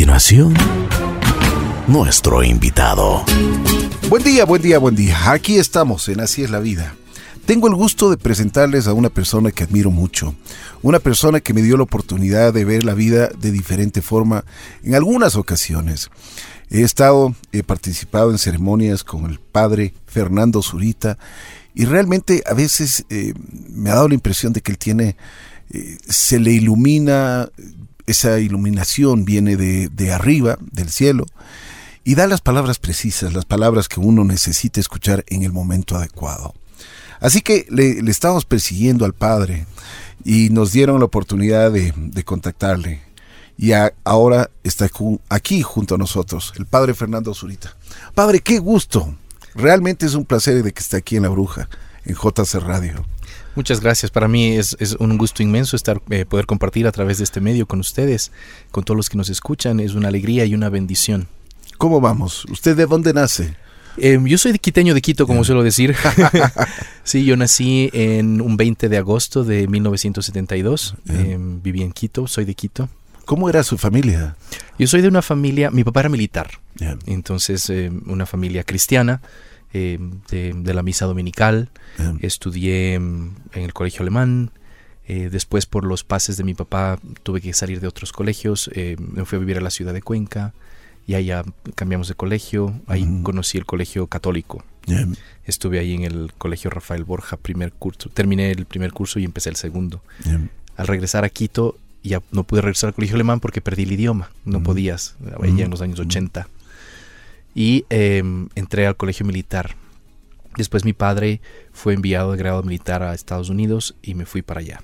continuación, nuestro invitado. Buen día, buen día, buen día. Aquí estamos en Así es la vida. Tengo el gusto de presentarles a una persona que admiro mucho, una persona que me dio la oportunidad de ver la vida de diferente forma en algunas ocasiones. He estado, he participado en ceremonias con el padre Fernando Zurita y realmente a veces eh, me ha dado la impresión de que él tiene, eh, se le ilumina, esa iluminación viene de, de arriba, del cielo, y da las palabras precisas, las palabras que uno necesita escuchar en el momento adecuado. Así que le, estamos persiguiendo al Padre y nos dieron la oportunidad de, de contactarle. Y ahora está aquí junto a nosotros, el Padre Fernando Zurita. Padre, qué gusto. Realmente es un placer de que esté aquí en La Bruja, en JC Radio. Muchas gracias. Para mí es, es un gusto inmenso estar eh, poder compartir a través de este medio con ustedes, con todos los que nos escuchan. Es una alegría y una bendición. ¿Cómo vamos? ¿Usted de dónde nace? Eh, yo soy de quiteño de Quito, como suelo decir. sí, yo nací en un 20 de agosto de 1972. Eh, viví en Quito, soy de Quito. ¿Cómo era su familia? Yo soy de una familia, mi papá era militar, entonces eh, una familia cristiana, eh, de, de, la misa dominical. Estudié en el colegio alemán. Eh, después, por los pases de mi papá, tuve que salir de otros colegios. me fui a vivir a la ciudad de Cuenca y allá cambiamos de colegio. Ahí conocí el colegio católico. Yeah. Estuve ahí en el colegio Rafael Borja, primer curso. Terminé el primer curso y empecé el segundo. Al regresar a Quito, ya no pude regresar al colegio alemán porque perdí el idioma. No podías, ya en los años 80. Y eh, entré al colegio militar. Después mi padre fue enviado de grado militar a Estados Unidos y me fui para allá.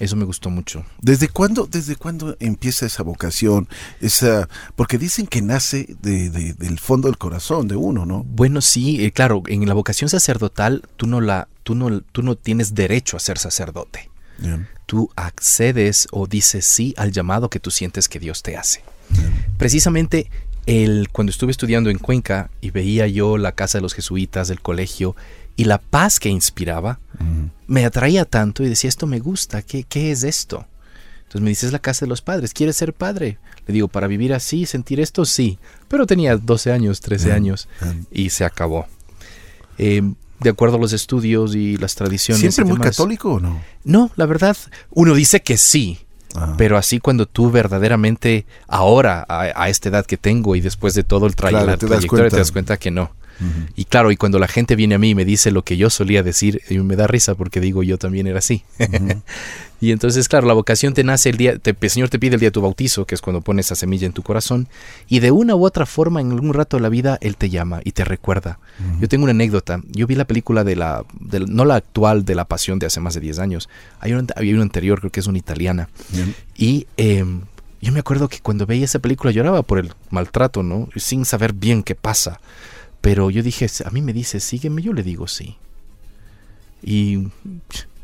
Eso me gustó mucho. ¿Desde cuándo, desde cuándo empieza esa vocación? Esa, porque dicen que nace de, de, del fondo del corazón de uno, ¿no? Bueno, sí, eh, claro, en la vocación sacerdotal tú no, la, tú no, tú no tienes derecho a ser sacerdote. Tú accedes o dices sí al llamado que tú sientes que Dios te hace. Precisamente el, cuando estuve estudiando en Cuenca y veía yo la casa de los jesuitas del colegio y la paz que inspiraba, me atraía tanto y decía, esto me gusta, ¿qué, qué es esto? Entonces me dice, es la casa de los padres, ¿quieres ser padre? Le digo, para vivir así, sentir esto, sí. Pero tenía 12 años, 13 yeah. años y se acabó. Eh, de acuerdo a los estudios y las tradiciones. ¿Siempre muy católico o no? No, la verdad, uno dice que sí. Pero así cuando tú verdaderamente, ahora, a, a, esta edad que tengo y después de todo el tra claro, la te trayectoria, das te das cuenta que no. Uh -huh. Y claro, y cuando la gente viene a mí y me dice lo que yo solía decir, me da risa porque digo, yo también era así. Uh -huh. y entonces, claro, la vocación te nace el día, te, el Señor te pide el día de tu bautizo, que es cuando pones esa semilla en tu corazón, y de una u otra forma, en algún rato de la vida, Él te llama y te recuerda. Uh -huh. Yo tengo una anécdota, yo vi la película de la, de, no la actual de La Pasión de hace más de 10 años, hay una, había una anterior, creo que es una italiana, Bien. y... Eh, yo me acuerdo que cuando veía esa película lloraba por el maltrato, ¿no? Sin saber bien qué pasa. Pero yo dije, a mí me dice, sígueme, yo le digo sí. Y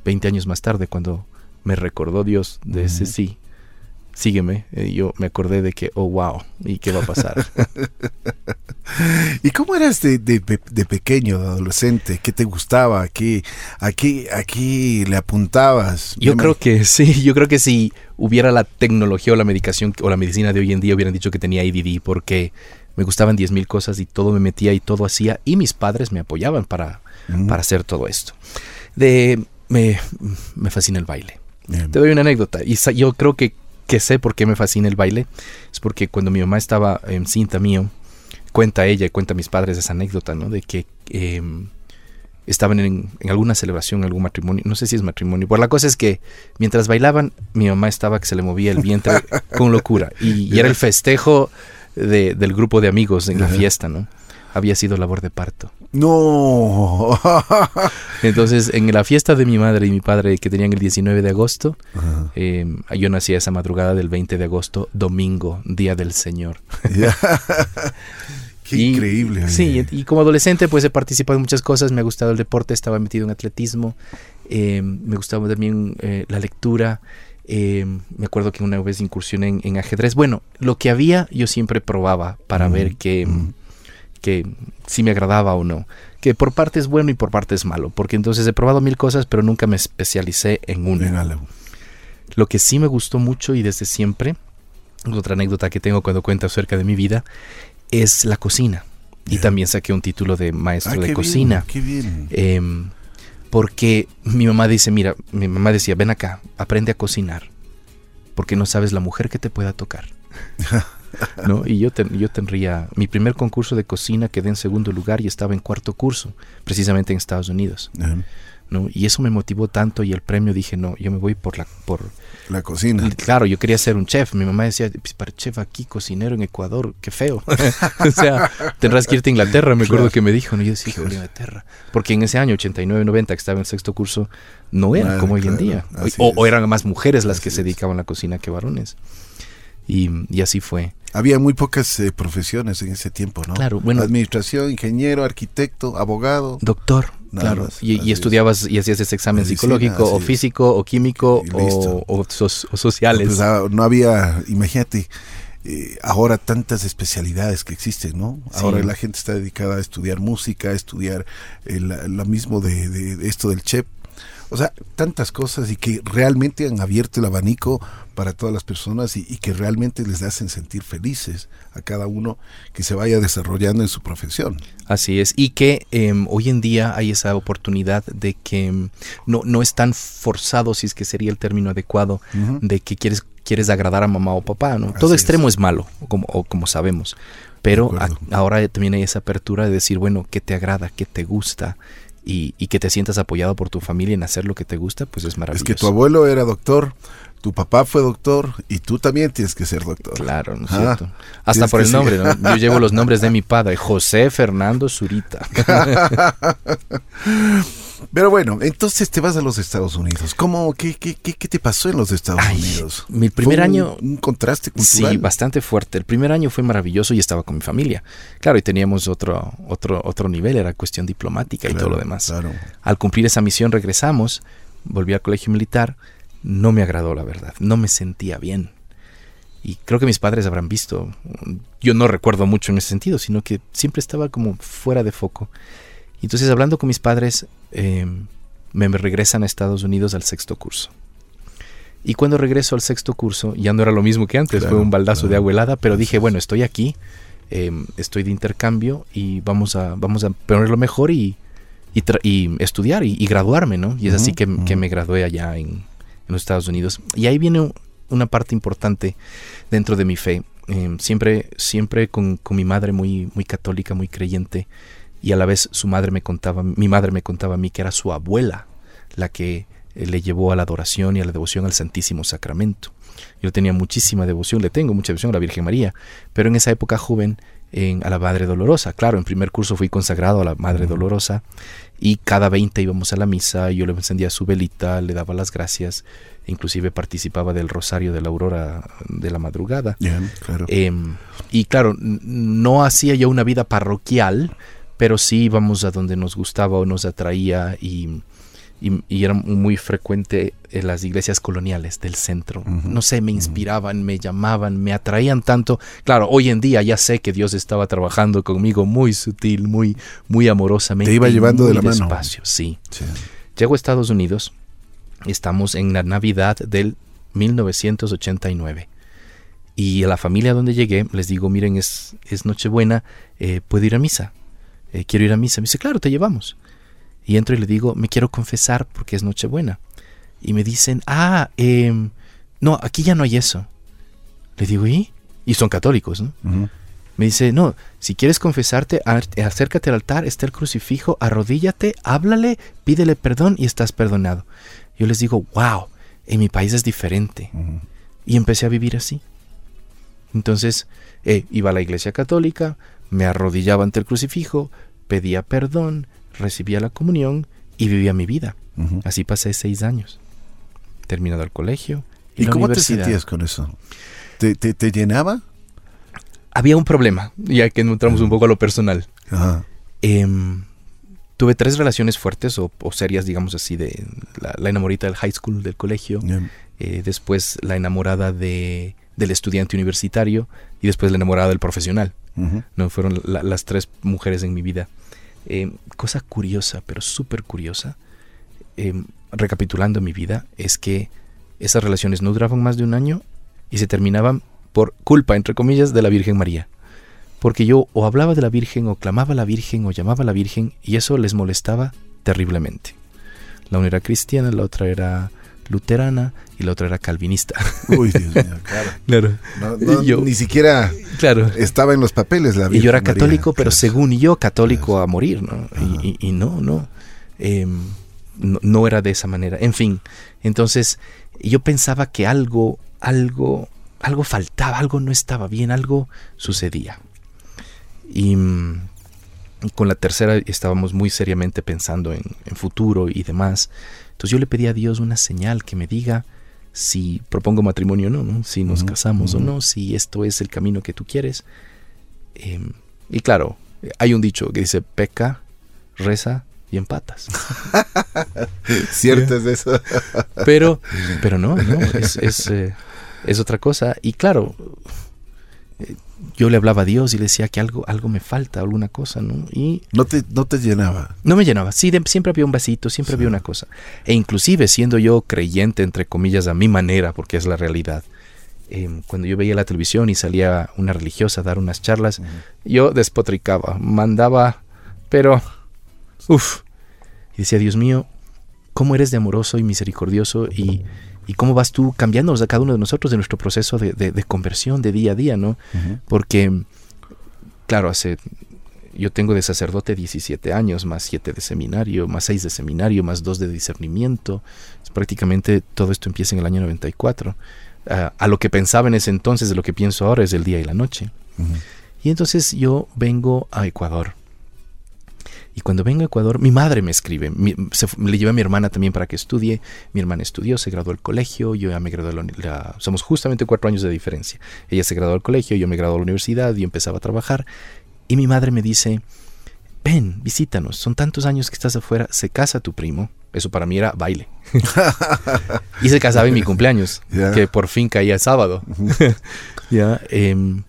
20 años más tarde, cuando me recordó Dios de ese uh -huh. sí, sígueme, eh, yo me acordé de que, oh, wow, ¿y qué va a pasar? ¿Y cómo eras de, de, de, pequeño, de adolescente? ¿Qué te gustaba? ¿A qué, a qué, a qué le apuntabas? Yo creo que sí, yo creo que si hubiera la tecnología o la medicación o la medicina de hoy en día hubieran dicho que tenía ADD porque me gustaban 10 mil cosas y todo me metía y todo hacía y mis padres me apoyaban para, mm. para hacer todo esto. De, me, me fascina el baile. Bien. Te doy una anécdota y yo creo que, que sé por qué me fascina el baile. Es porque cuando mi mamá estaba en cinta mío, cuenta ella y cuenta a mis padres esa anécdota, ¿no? De que eh, estaban en, en, alguna celebración, algún matrimonio, no sé si es matrimonio. Pues la cosa es que mientras bailaban, mi mamá estaba que se le movía el vientre con locura y, y era el festejo de, del grupo de amigos en la fiesta, ¿no? Había sido labor de parto. No. Entonces, en la fiesta de mi madre y mi padre que tenían el 19 de agosto, eh, yo nací esa madrugada del 20 de agosto, domingo, día del Señor. Qué y, increíble. Sí, y como adolescente pues he participado en muchas cosas, me ha gustado el deporte, estaba metido en atletismo, eh, me gustaba también eh, la lectura, eh, me acuerdo que una vez incursioné en, en, ajedrez. Bueno, lo que había yo siempre probaba para mm, ver que, mm. que si me agradaba o no. Que por parte es bueno y por parte es malo. Porque entonces he probado mil cosas, pero nunca me especialicé en una. Lo que sí me gustó mucho y desde siempre otra anécdota que tengo cuando cuento acerca de mi vida es la cocina. Y también saqué un título de maestro Ah, de qué cocina. bien, qué bien. Em, porque mi mamá dice, mira, mi mamá decía, ven acá, aprende a cocinar, porque no sabes la mujer que te pueda tocar. ¿No? Y yo, yo tendría, mi primer concurso de cocina quedé en segundo lugar y estaba en cuarto curso, precisamente en Estados Unidos. ¿No? Y eso me motivó tanto y el premio dije, no, yo me voy por la... Por, La cocina. Claro, yo quería ser un chef. Mi mamá decía, "Pues, para chef aquí, cocinero en Ecuador, qué feo. o sea, tendrás que irte a Inglaterra, me acuerdo Claro. que me dijo. ¿no? Yo decía, "Híjole, Inglaterra. Porque en ese año, 89-90, que estaba en el sexto curso, no era como hoy en día. O, eran más mujeres las que se dedicaban a la cocina que varones. Y, y así fue. Había muy pocas eh, profesiones en ese tiempo, ¿no? Claro, bueno. Administración, ingeniero, arquitecto, abogado. Doctor, claro. más, y, es. estudiabas y hacías ese examen Medicina, psicológico, o es. físico, o químico, o, o so- o sociales. Pues, ah, no había, imagínate, eh, ahora tantas especialidades que existen, ¿no? Sí. Ahora la gente está dedicada a estudiar música, a estudiar eh, la, la mismo de, de- de esto del chef. O sea, tantas cosas y que realmente han abierto el abanico para todas las personas y, y que realmente les hacen sentir felices a cada uno que se vaya desarrollando en su profesión. Así es, y que em, hoy en día hay esa oportunidad de que em, no, no es tan forzado, si es que sería el término adecuado, de que quieres, quieres agradar a mamá o papá, ¿no? Así Todo extremo es, malo, como, o como sabemos, pero a- ahora también hay esa apertura de decir, bueno, ¿qué te agrada? ¿Qué te gusta? Y, y que te sientas apoyado por tu familia en hacer lo que te gusta, pues es Es maravilloso. que tu abuelo era doctor, tu papá fue doctor y tú también tienes que ser doctor. Claro, ¿no es Ah, cierto? Hasta por el nombre, ¿no? Yo llevo los nombres de mi padre, José Fernando Zurita. Pero bueno, entonces te vas a los Estados Unidos. ¿Cómo, qué, qué, qué, qué te pasó en los Estados Ay, Unidos? mi primer Fue un- año- Un, contraste cultural. Sí, bastante fuerte. El primer año fue maravilloso y estaba con mi familia. Claro, y teníamos otro, otro, otro nivel, era cuestión diplomática y Claro, todo lo demás. Claro. Al cumplir esa misión regresamos, volví al colegio militar, no me agradó la verdad, no me sentía bien. Y creo que mis padres habrán visto, yo no recuerdo mucho en ese sentido, sino que siempre estaba como fuera de foco. Y entonces hablando con mis padres, eh, me regresan a Estados Unidos al sexto curso. Y cuando regreso al sexto curso, ya no era lo mismo que antes, Claro, fue un baldazo de agua helada, pero dije, bueno, estoy aquí, eh, estoy de intercambio y vamos a, vamos a ponerlo mejor y, y, estudiar y, y graduarme, ¿no? Y es así que, que me gradué allá en, en los Estados Unidos. Y ahí viene un- una parte importante dentro de mi fe. Eh, siempre siempre con, con mi madre muy, muy católica, muy creyente, y a la vez su madre me contaba, mi madre me contaba a mí que era su abuela la que eh, le llevó a la adoración y a la devoción al Santísimo Sacramento. Yo tenía muchísima devoción, le tengo mucha devoción a la Virgen María, pero en esa época joven en, a la Madre Dolorosa. Claro, en primer curso fui consagrado a la Madre Dolorosa y cada 20 íbamos a la misa, yo le encendía su velita, le daba las gracias, inclusive participaba del rosario de la aurora de la madrugada. Claro. Em, y claro, no hacía yo una vida parroquial, pero sí íbamos a donde nos gustaba o nos atraía y, y- y era muy frecuente en las iglesias coloniales del centro. No sé, me inspiraban, me llamaban, me atraían tanto. Claro, hoy en día ya sé que Dios estaba trabajando conmigo muy sutil, muy, muy amorosamente. Te iba llevando de la mano. despacio, sí. Sí. Llego a Estados Unidos, estamos en la Navidad del 1989. Y a la familia donde llegué les digo, miren, es, es Nochebuena, eh, ¿puedo ir a misa? Eh, quiero ir a misa. Me dice, claro, te llevamos. Y entro y le digo, me quiero confesar porque es Nochebuena. Y me dicen, ah, em, no, aquí ya no hay eso. Le digo, ¿y? Y son católicos, ¿no? Me dice, no, si quieres confesarte, acércate al altar, está el crucifijo, arrodíllate, háblale, pídele perdón y estás perdonado. Yo les digo, wow, en mi país es diferente. Y empecé a vivir así. Entonces, eh, iba a la iglesia católica, me arrodillaba ante el crucifijo, pedía perdón, recibía la comunión y vivía mi vida. Así pasé seis años. Terminado el colegio. ¿Y la cómo te sentías con eso? ¿Te, te, te llenaba? Había un problema, ya que entramos un poco a lo personal. Ajá. Em, tuve tres relaciones fuertes o, o serias, digamos así, de la, la enamorita del high school, del colegio, eh, después la enamorada de, del estudiante universitario y después la enamorada del profesional. ¿No? Fueron la- las tres mujeres en mi vida. Em, cosa curiosa, pero súper curiosa, em, recapitulando mi vida, es que esas relaciones no duraban más de un año y se terminaban por culpa, entre comillas, de la Virgen María. Porque yo o hablaba de la Virgen, o clamaba a la Virgen, o llamaba a la Virgen, y eso les molestaba terriblemente. La una era cristiana, la otra era luterana y la otra era calvinista. Uy, Dios mío, claro. claro. No, no, Yo- ni siquiera Claro. estaba en los papeles la Y yo era Virgen María. católico, pero Claro. según yo, católico a morir, ¿no? Y, y- y no, no, Em, no. no era de esa manera. En fin, entonces yo pensaba que algo, algo, algo faltaba, algo no estaba bien, algo sucedía. Y mm, con la tercera estábamos muy seriamente pensando en, en futuro y demás. Entonces yo le pedí a Dios una señal que me diga si propongo matrimonio o no, ¿no? si nos casamos o no, si esto es el camino que tú quieres. Em, y claro, hay un dicho que dice peca, reza y empatas. Cierto es eso. Pero, pero no, no, es, es, eh, es otra cosa. Y claro, eh, yo le hablaba a Dios y le decía que algo, algo me falta, alguna cosa, ¿no? Y No te, no te llenaba. no me llenaba. Sí, de- siempre había un vasito, siempre Sí. había una cosa. E inclusive siendo yo creyente, entre comillas, a mi manera, porque es la realidad. em, cuando yo veía la televisión y salía una religiosa a dar unas charlas, yo despotricaba, mandaba, pero, uff, y decía, Dios mío, ¿cómo eres de amoroso y misericordioso y, y cómo vas tú cambiándonos a cada uno de nosotros en nuestro proceso de, de- de conversión de día a día, ¿no? Porque, claro, hace, yo tengo de sacerdote 17 años, más 7 de seminario, más 6 de seminario, más 2 de discernimiento. Es prácticamente todo esto empieza en el año 94. Ah, a lo que pensaba en ese entonces, de lo que pienso ahora, es el día y la noche. Y entonces yo vengo a Ecuador. Y cuando vengo a Ecuador, mi madre me escribe. Mi- se le llevé a mi hermana también para que estudie. Mi hermana estudió, se graduó del colegio. Yo ya me gradué la, la- Somos justamente cuatro años de diferencia. Ella se graduó del colegio, yo me gradué de la universidad y empezaba a trabajar. Y mi madre me dice, ven, visítanos. Son tantos años que estás afuera. Se casa tu primo. Eso para mí era baile. y se casaba en mi cumpleaños, que por fin caía sábado. ya, em,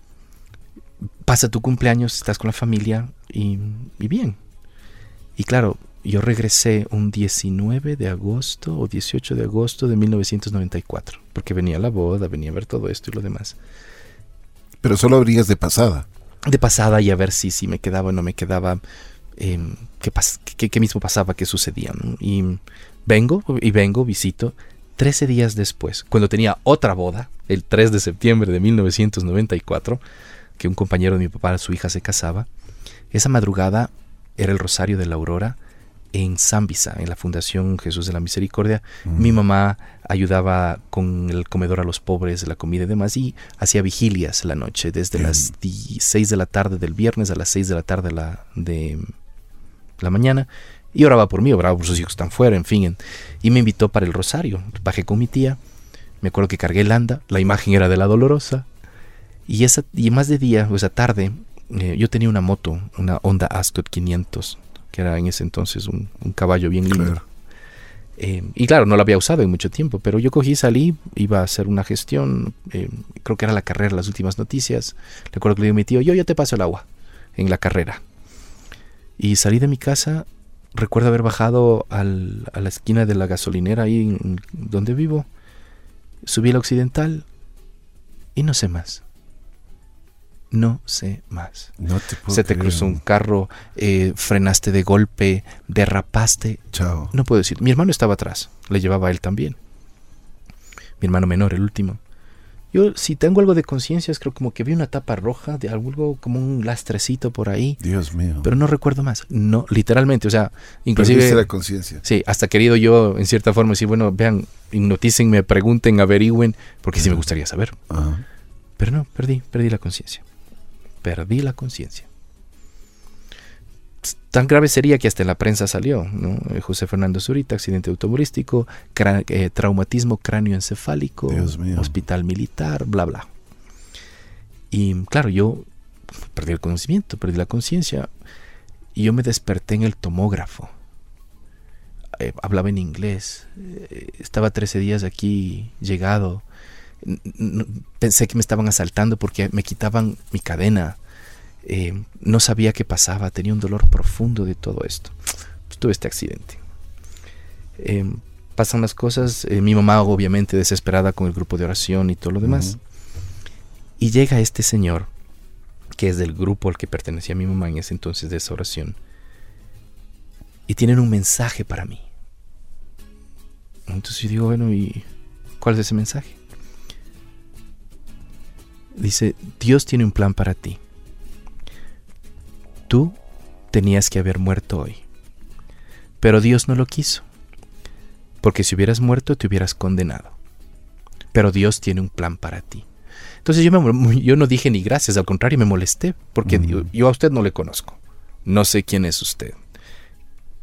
pasa tu cumpleaños, estás con la familia y, y bien. Y claro, yo regresé un 19 de agosto o 18 de agosto de 1994, porque venía la boda, venía a ver todo esto y lo demás. Pero solo abrías de pasada. De pasada y a ver si, si me quedaba o no me quedaba, em, qué, pas- qué- qué mismo pasaba, qué sucedía. ¿no? Y vengo, y vengo, visito. 13 días después, cuando tenía otra boda, el 3 de septiembre de 1994, que un compañero de mi papá, su hija se casaba, esa madrugada era el Rosario de la Aurora en Zambisa, en la Fundación Jesús de la Misericordia. Mi mamá ayudaba con el comedor a los pobres, la comida y demás, y hacía vigilias la noche, desde las 6 de la tarde del viernes a las 6 de la tarde la, de la mañana, y oraba por mí, oraba por sus hijos que están fuera, en fin, en- y me invitó para el Rosario. Bajé con mi tía, me acuerdo que cargué el anda, la imagen era de la Dolorosa, y, esa, y más de día, o esa tarde, eh, yo tenía una moto, una Honda Ascot 500, que era en ese entonces un, un caballo bien lindo. Claro. Eh, y claro, no la había usado en mucho tiempo, pero yo cogí, salí, iba a hacer una gestión, eh, creo que era la carrera, las últimas noticias. Recuerdo que le digo a mi tío, yo ya te paso el agua en la carrera. Y salí de mi casa, recuerdo haber bajado al- a la esquina de la gasolinera ahí en- donde vivo, subí a la occidental y no sé más. No sé más. No te puedo Se te creer. cruzó un carro, eh, frenaste de golpe, derrapaste, Chao. no puedo decir. Mi hermano estaba atrás. Le llevaba a él también. Mi hermano menor, el último. Yo, si tengo algo de conciencia, es creo como que vi una tapa roja de algo como un lastrecito por ahí. Dios mío. Pero no recuerdo más. No, literalmente. O sea, Perdiste inclusive. la conciencia. Sí, hasta querido yo, en cierta forma, decir, bueno, vean, hipnotícenme, pregunten, averigüen, porque sí me gustaría saber. Pero no, perdí, perdí la conciencia. Perdí la conciencia. Tan grave sería que hasta en la prensa salió, ¿no? José Fernando Zurita, accidente automovilístico, cra- eh, traumatismo cráneoencefálico, hospital militar, bla, bla. Y claro, yo perdí el conocimiento, perdí la conciencia, y yo me desperté en el tomógrafo. Eh, hablaba en inglés, eh, estaba 13 días aquí llegado, pensé que me estaban asaltando porque me quitaban mi cadena. Eh, no sabía qué pasaba, tenía un dolor profundo de todo esto. Pues, tuve este accidente. Eh, pasan las cosas, eh, mi mamá obviamente desesperada con el grupo de oración y todo lo demás. Y llega este señor, que es del grupo al que pertenecía mi mamá en ese entonces de esa oración, y tienen un mensaje para mí. Entonces yo digo, bueno, ¿y cuál es ese mensaje? Dice, Dios tiene un plan para ti. Tú tenías que haber muerto hoy. Pero Dios no lo quiso. Porque si hubieras muerto te hubieras condenado. Pero Dios tiene un plan para ti. Entonces yo, me, yo no dije ni gracias, al contrario me molesté, porque yo, a usted no le conozco. No sé quién es usted.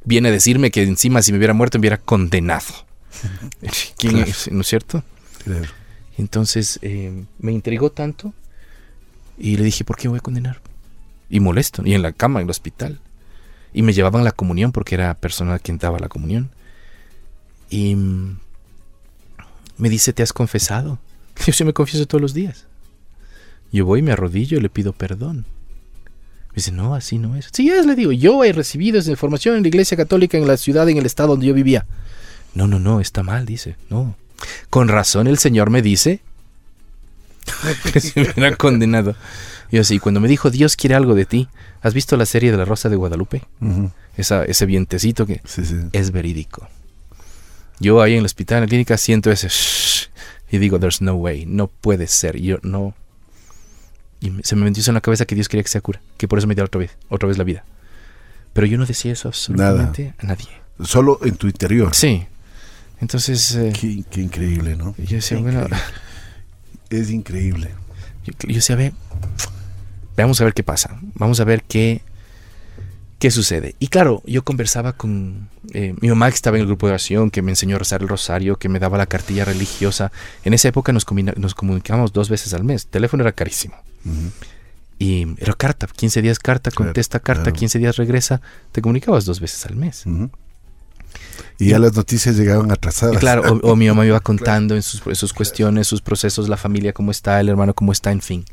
Viene a decirme que encima si me hubiera muerto me hubiera condenado. ¿Quién es? ¿No es cierto? Entonces eh, me intrigó tanto y le dije, ¿por qué voy a condenar? Y molesto, y en la cama, en el hospital. Y me llevaban la comunión porque era persona quien daba la comunión. Y mm, me dice, ¿te has confesado? Yo sí me confieso todos los días. Yo voy, me arrodillo y le pido perdón. Me dice, no, así no es. Sí es, le digo, yo he recibido esa información en la iglesia católica en la ciudad, en el estado donde yo vivía. No, no, no, está mal, dice. No. Con razón el Señor me dice que se me hubiera condenado. Y así, cuando me dijo, Dios quiere algo de ti, ¿has visto la serie de la Rosa de Guadalupe? Esa, ese vientecito que es verídico. Yo ahí en el hospital, en la clínica, siento ese y digo, there's no way, no puede ser. yo no. Y se me metió en la cabeza que Dios quería que sea cura, que por eso me dio otra vez, otra vez la vida. Pero yo no decía eso absolutamente a nadie. Solo en tu interior. Sí. Entonces. Eh, qué, increíble, ¿no? Yo decía, bueno. Es increíble. Yo, yo decía, ve, vamos a ver qué pasa. Vamos a ver qué ¿Qué sucede? Y claro, yo conversaba con eh, mi mamá que estaba en el grupo de oración, que me enseñó a rezar el rosario, que me daba la cartilla religiosa. En esa época nos, nos comunicábamos dos veces al mes. El teléfono era carísimo. Y era carta, 15 días carta, contesta carta, 15 días regresa. Te comunicabas dos veces al mes. Y ya las noticias llegaban atrasadas. claro, o, mi mamá me iba contando en sus, sus, cuestiones, sus procesos, la familia cómo está, el hermano cómo está, en fin.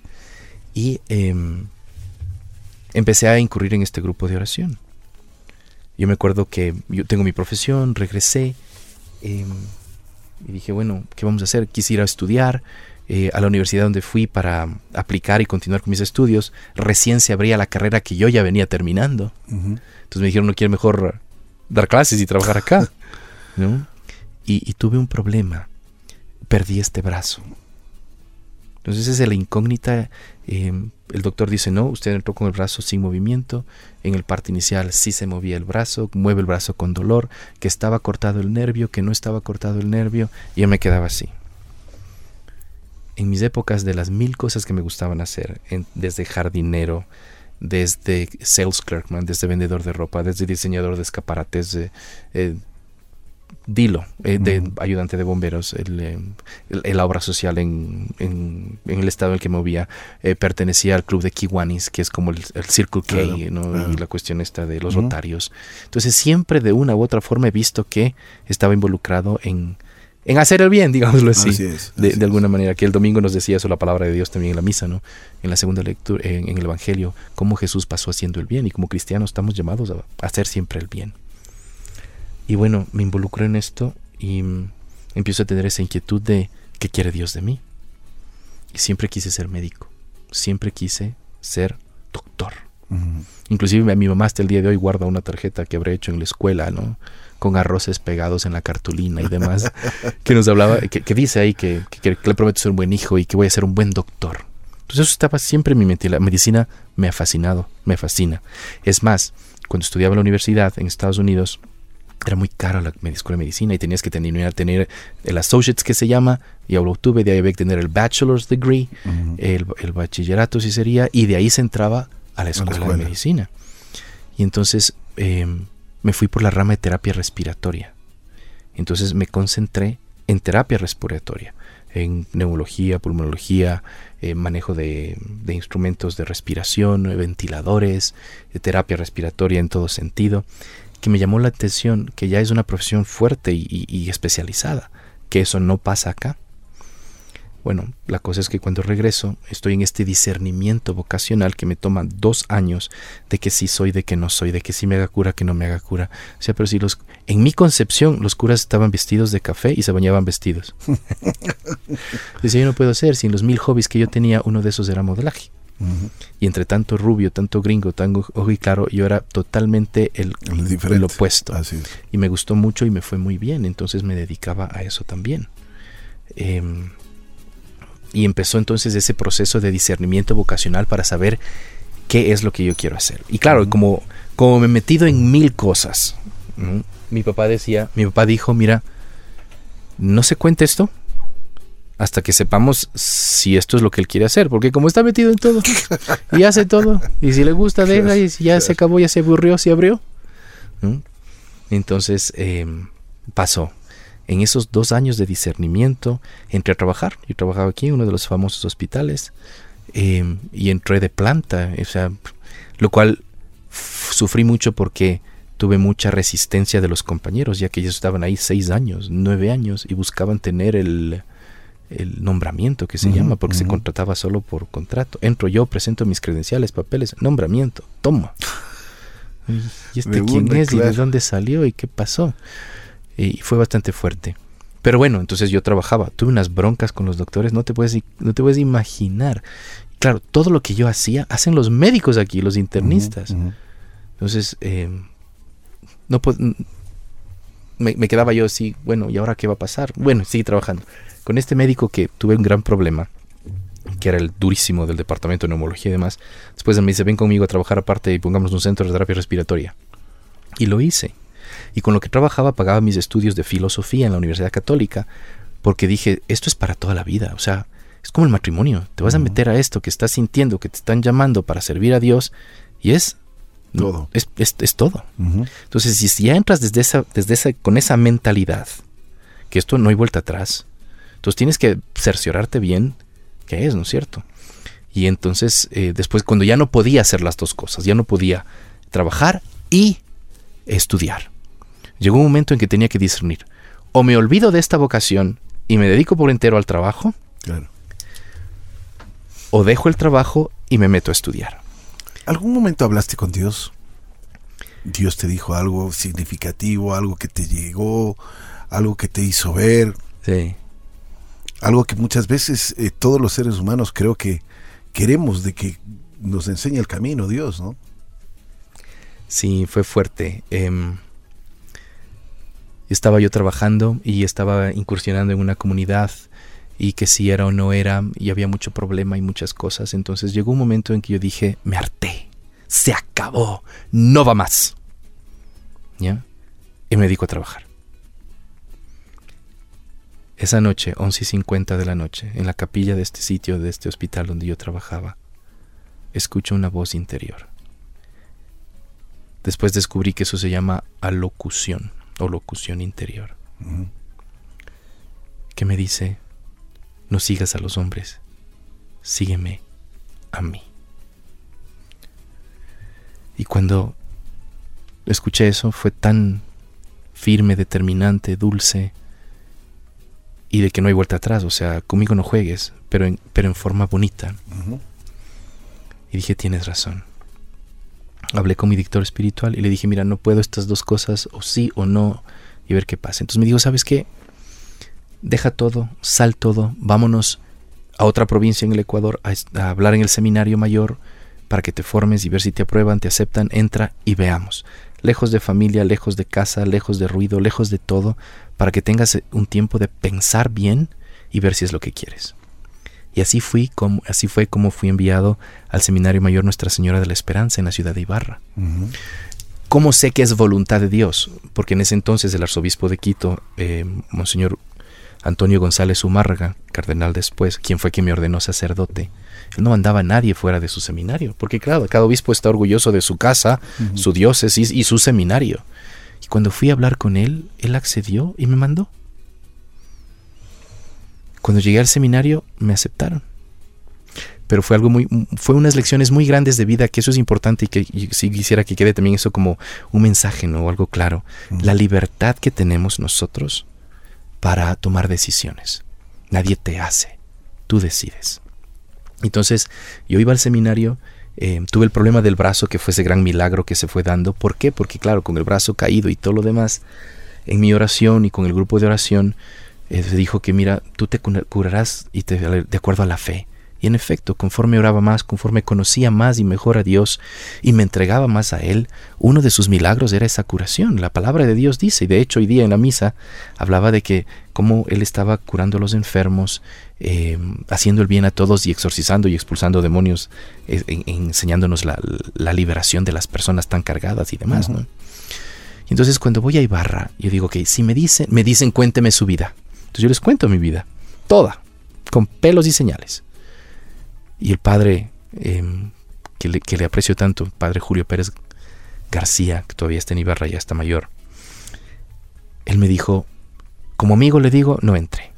Y em, empecé a incurrir en este grupo de oración. Yo me acuerdo que yo tengo mi profesión, regresé em, y dije, bueno, ¿qué vamos a hacer? Quise ir a estudiar eh, a la universidad donde fui para aplicar y continuar con mis estudios. Recién se abría la carrera que yo ya venía terminando. Entonces me dijeron, no quiero mejor dar clases y trabajar acá. ¿no? y tuve un problema. Perdí este brazo. Entonces esa es la incógnita. Em, el doctor dice, no, usted entró con el brazo sin movimiento. En el parte inicial sí se movía el brazo, mueve el brazo con dolor, que estaba cortado el nervio, que no estaba cortado el nervio. Y yo me quedaba así. En mis épocas de las mil cosas que me gustaban hacer, desde jardinero, desde sales clerkman, desde vendedor de ropa, desde diseñador de escaparates, de, eh, Dilo, eh, de ayudante de bomberos, el, eh, la obra social en, en, el estado en el que me movía, eh, pertenecía al club de Kiwanis, que es como el, Circle K, y la cuestión esta de los rotarios. Entonces siempre de una u otra forma he visto que estaba involucrado en, en hacer el bien, digámoslo así, de, alguna manera, que el domingo nos decía eso la palabra de Dios también en la misa, ¿no? En la segunda lectura, en, el Evangelio, cómo Jesús pasó haciendo el bien y como cristianos estamos llamados a hacer siempre el bien. Y bueno, me involucro en esto y mm, empiezo a tener esa inquietud de qué quiere Dios de mí. Y siempre quise ser médico, siempre quise ser doctor. Inclusive a mi mamá hasta el día de hoy guarda una tarjeta que habré hecho en la escuela, ¿no? Con arroces pegados en la cartulina y demás, que nos hablaba, que, dice ahí que, que, le prometo ser un buen hijo y que voy a ser un buen doctor. Entonces eso estaba siempre en mi mente. La medicina me ha fascinado, me fascina. Es más, cuando estudiaba en la universidad en Estados Unidos, era muy caro la escuela de medicina y tenías que tener, tener el associates que se llama, y lo obtuve, de ahí había que tener el bachelor's degree, el, bachillerato si sería, y de ahí se entraba a la escuela, de medicina. Y entonces em, me fui por la rama de terapia respiratoria. Entonces me concentré en terapia respiratoria, en neumología, pulmonología, eh, manejo de, de, instrumentos de respiración, ventiladores, de terapia respiratoria en todo sentido que me llamó la atención, que ya es una profesión fuerte y, especializada, que eso no pasa acá. Bueno, la cosa es que cuando regreso estoy en este discernimiento vocacional que me toma dos años de que sí soy, de que no soy, de que sí me haga cura, que no me haga cura. O sea, pero si los, en mi concepción los curas estaban vestidos de café y se bañaban vestidos. Decía, yo no puedo ser, sin los mil hobbies que yo tenía, uno de esos era modelaje. Y entre tanto rubio, tanto gringo, tanto ojo y claro, yo era totalmente el, el opuesto. Y me gustó mucho y me fue muy bien, entonces me dedicaba a eso también. Eh, y empezó entonces ese proceso de discernimiento vocacional para saber qué es lo que yo quiero hacer. Y claro, como, como me he metido en mil cosas, mi papá decía, mi papá dijo, mira, no se cuente esto hasta que sepamos si esto es lo que él quiere hacer, porque como está metido en todo y hace todo, y si le gusta, deja, y si ya se acabó, ya se aburrió, se abrió. Entonces em, pasó en esos dos años de discernimiento, entré a trabajar. Yo trabajaba aquí en uno de los famosos hospitales em, y entré de planta, o sea, lo cual sufrí mucho porque tuve mucha resistencia de los compañeros, ya que ellos estaban ahí seis años, nueve años y buscaban tener el, el nombramiento que se llama, porque se contrataba solo por contrato. Entro yo, presento mis credenciales, papeles, nombramiento, toma. ¿Y este quién es? ¿Y de dónde salió? ¿Y qué pasó? Y fue bastante fuerte. Pero bueno, entonces yo trabajaba, tuve unas broncas con los doctores, no te puedes, no te puedes imaginar. Claro, todo lo que yo hacía, hacen los médicos aquí, los internistas. Entonces, eh, no me, me, quedaba yo así, bueno, ¿y ahora qué va a pasar? Bueno, sigue trabajando. Con este médico que tuve un gran problema, que era el durísimo del departamento de neumología y demás, después me dice, ven conmigo a trabajar aparte y pongamos un centro de terapia respiratoria. Y lo hice y con lo que trabajaba pagaba mis estudios de filosofía en la Universidad Católica, porque dije, esto es para toda la vida, o sea, es como el matrimonio, te vas a meter a esto que estás sintiendo, que te están llamando para servir a Dios, y es todo. Es, es, todo. Entonces, si ya entras desde esa, desde esa, con esa mentalidad, que esto no hay vuelta atrás, entonces tienes que cerciorarte bien qué es, ¿no es cierto? Y entonces, eh, después, cuando ya no podía hacer las dos cosas, ya no podía trabajar y estudiar llegó un momento en que tenía que discernir. O me olvido de esta vocación y me dedico por entero al trabajo. O dejo el trabajo y me meto a estudiar. ¿Algún momento hablaste con Dios? Dios te dijo algo significativo, algo que te llegó, algo que te hizo ver. Sí. Algo que muchas veces eh, todos los seres humanos creo que queremos de que nos enseñe el camino Dios, ¿no? Sí, fue fuerte. Eh, estaba yo trabajando y estaba incursionando en una comunidad y que si era o no era y había mucho problema y muchas cosas. Entonces llegó un momento en que yo dije, me harté, se acabó, no va más. ¿Ya? Y me dedico a trabajar. Esa noche, once y cincuenta de la noche, en la capilla de este sitio, de este hospital donde yo trabajaba, escucho una voz interior. Después descubrí que eso se llama alocución o locución interior, que me dice, no sigas a los hombres, sígueme a mí. Y cuando escuché eso fue tan firme, determinante, dulce, y de que no hay vuelta atrás, o sea, conmigo no juegues, pero en, pero en forma bonita. Y dije, tienes razón hablé con mi dictor espiritual y le dije, mira, no puedo estas dos cosas, o sí o no, y ver qué pasa. Entonces me dijo, ¿sabes qué? Deja todo, sal todo, vámonos a otra provincia en el Ecuador a, hablar en el seminario mayor para que te formes y ver si te aprueban, te aceptan, entra y veamos. Lejos de familia, lejos de casa, lejos de ruido, lejos de todo, para que tengas un tiempo de pensar bien y ver si es lo que quieres. Y así, fui como, así fue como fui enviado al Seminario Mayor Nuestra Señora de la Esperanza en la ciudad de Ibarra. ¿Cómo sé que es voluntad de Dios? Porque en ese entonces el arzobispo de Quito, eh, Monseñor Antonio González Umárraga, cardenal después, quien fue quien me ordenó sacerdote, él no mandaba a nadie fuera de su seminario, porque claro, cada obispo está orgulloso de su casa, su diócesis y su seminario. Y cuando fui a hablar con él, él accedió y me mandó. Cuando llegué al seminario me aceptaron. Pero fue algo muy, fue unas lecciones muy grandes de vida, que eso es importante y que si quisiera que quede también eso como un mensaje, ¿no? O algo claro. La libertad que tenemos nosotros para tomar decisiones. Nadie te hace, tú decides. Entonces, yo iba al seminario, eh, tuve el problema del brazo, que fue ese gran milagro que se fue dando. ¿Por qué? Porque claro, con el brazo caído y todo lo demás, en mi oración y con el grupo de oración, eh, se dijo que mira, tú te curarás y te, de acuerdo a la fe. Y en efecto, conforme oraba más, conforme conocía más y mejor a Dios y me entregaba más a Él, uno de sus milagros era esa curación. La palabra de Dios dice, y de hecho hoy día en la misa hablaba de que cómo Él estaba curando a los enfermos, eh, haciendo el bien a todos y exorcizando y expulsando demonios, eh, enseñándonos la, liberación de las personas tan cargadas y demás. ¿no? Y entonces cuando voy a Ibarra, yo digo que si me dicen, me dicen cuénteme su vida. Entonces yo les cuento mi vida, toda, con pelos y señales. Y el padre em, que, le, aprecio tanto, padre Julio Pérez García, que todavía está en Ibarra, ya está mayor, él me dijo, como amigo le digo, no entre.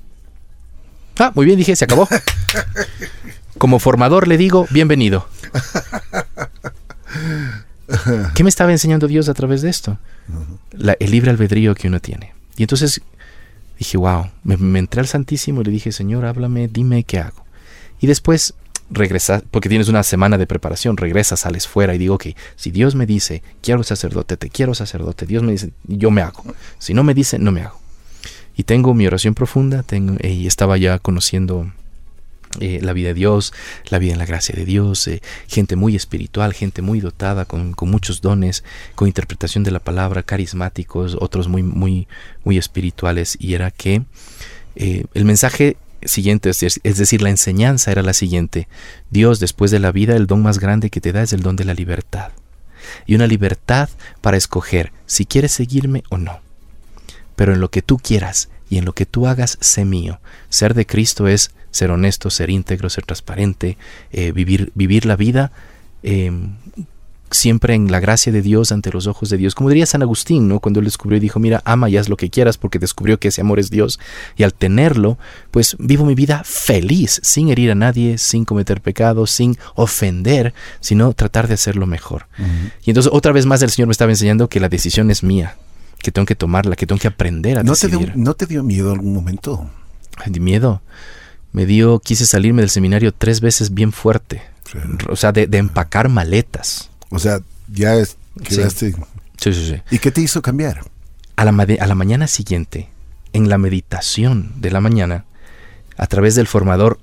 Ah, muy bien, dije, se acabó. Como formador le digo, bienvenido. ¿Qué me estaba enseñando Dios a través de esto? el libre albedrío que uno tiene. Y entonces dije, wow, me, entré al Santísimo y le dije, Señor, háblame, dime qué hago. Y después regresas, porque tienes una semana de preparación, regresas, sales fuera y digo que si Dios me dice, quiero sacerdote, te quiero sacerdote, Dios me dice, yo me hago. Si no me dice, no me hago. Y tengo mi oración profunda, tengo, eh, y estaba ya conociendo eh, la vida de Dios, la vida en la gracia de Dios, eh, gente muy espiritual, gente muy dotada, con, con, muchos dones, con interpretación de la palabra, carismáticos, otros muy, muy, muy espirituales, y era que el mensaje siguiente, es decir, la enseñanza era la siguiente. Dios, después de la vida, el don más grande que te da es el don de la libertad. Y una libertad para escoger si quieres seguirme o no. Pero en lo que tú quieras y en lo que tú hagas, sé mío. Ser de Cristo es ser honesto, ser íntegro, ser transparente, eh, vivir, vivir la vida eh, siempre en la gracia de Dios, ante los ojos de Dios. Como diría San Agustín, ¿no? Cuando él descubrió y dijo, mira, ama y haz lo que quieras porque descubrió que ese amor es Dios. Y al tenerlo, pues vivo mi vida feliz, sin herir a nadie, sin cometer pecados, sin ofender, sino tratar de hacerlo mejor. Y entonces otra vez más el Señor me estaba enseñando que la decisión es mía, que tengo que tomarla, que tengo que aprender a ¿No decidir. Te dio, ¿No te dio miedo algún momento? Miedo. Me dio, quise salirme del seminario tres veces bien fuerte. O sea, de empacar maletas. O sea, ya es, quedaste... Sí. sí, sí, ¿Y qué te hizo cambiar? A la, a la mañana siguiente, en la meditación de la mañana, a través del formador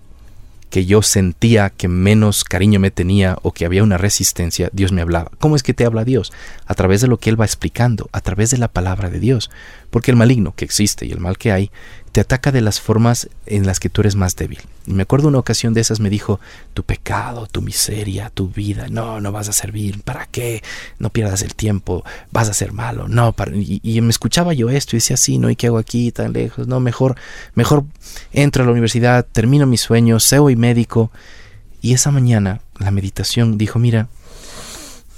que yo sentía que menos cariño me tenía o que había una resistencia, Dios me hablaba. ¿Cómo es que te habla Dios? A través de lo que Él va explicando, a través de la palabra de Dios. Porque el maligno que existe y el mal que hay, te ataca de las formas en las que tú eres más débil. Y me acuerdo una ocasión de esas me dijo, tu pecado, tu miseria, tu vida, no, no vas a servir, ¿para qué? No pierdas el tiempo, vas a ser malo, no, y, me escuchaba yo esto y decía, sí, no, ¿y qué hago aquí tan lejos? No, mejor, mejor entro a la universidad, termino mis sueños, sé hoy médico. Y esa mañana la meditación dijo, mira,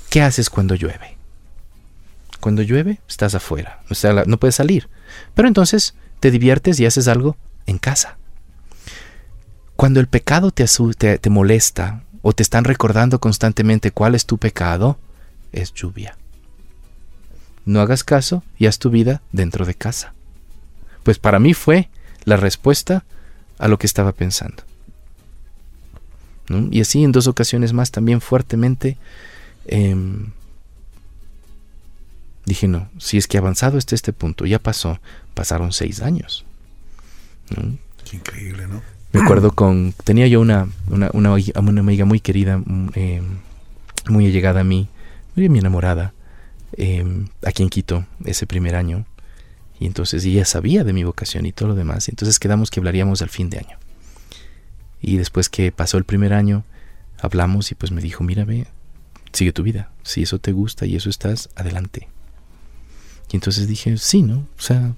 ¿qué haces cuando llueve? Cuando llueve, estás afuera, o sea, no puedes salir. Pero entonces te diviertes y haces algo en casa. Cuando el pecado te, te, te molesta o te están recordando constantemente cuál es tu pecado, es lluvia. No hagas caso y haz tu vida dentro de casa. Pues para mí fue la respuesta a lo que estaba pensando. Y así en dos ocasiones más también fuertemente em, dije, no, si es que avanzado hasta este punto, ya pasó, pasaron seis años. Qué increíble, ¿no? Me acuerdo con, tenía yo una, una, una, amiga muy querida, em, muy allegada a mí, muy mi enamorada, em, aquí en Quito, ese primer año. Y entonces ella sabía de mi vocación y todo lo demás. Entonces quedamos que hablaríamos al fin de año. Y después que pasó el primer año, hablamos y pues me dijo, mira, ve, sigue tu vida. Si eso te gusta y eso estás, adelante. Y entonces dije, sí, ¿no? O sea,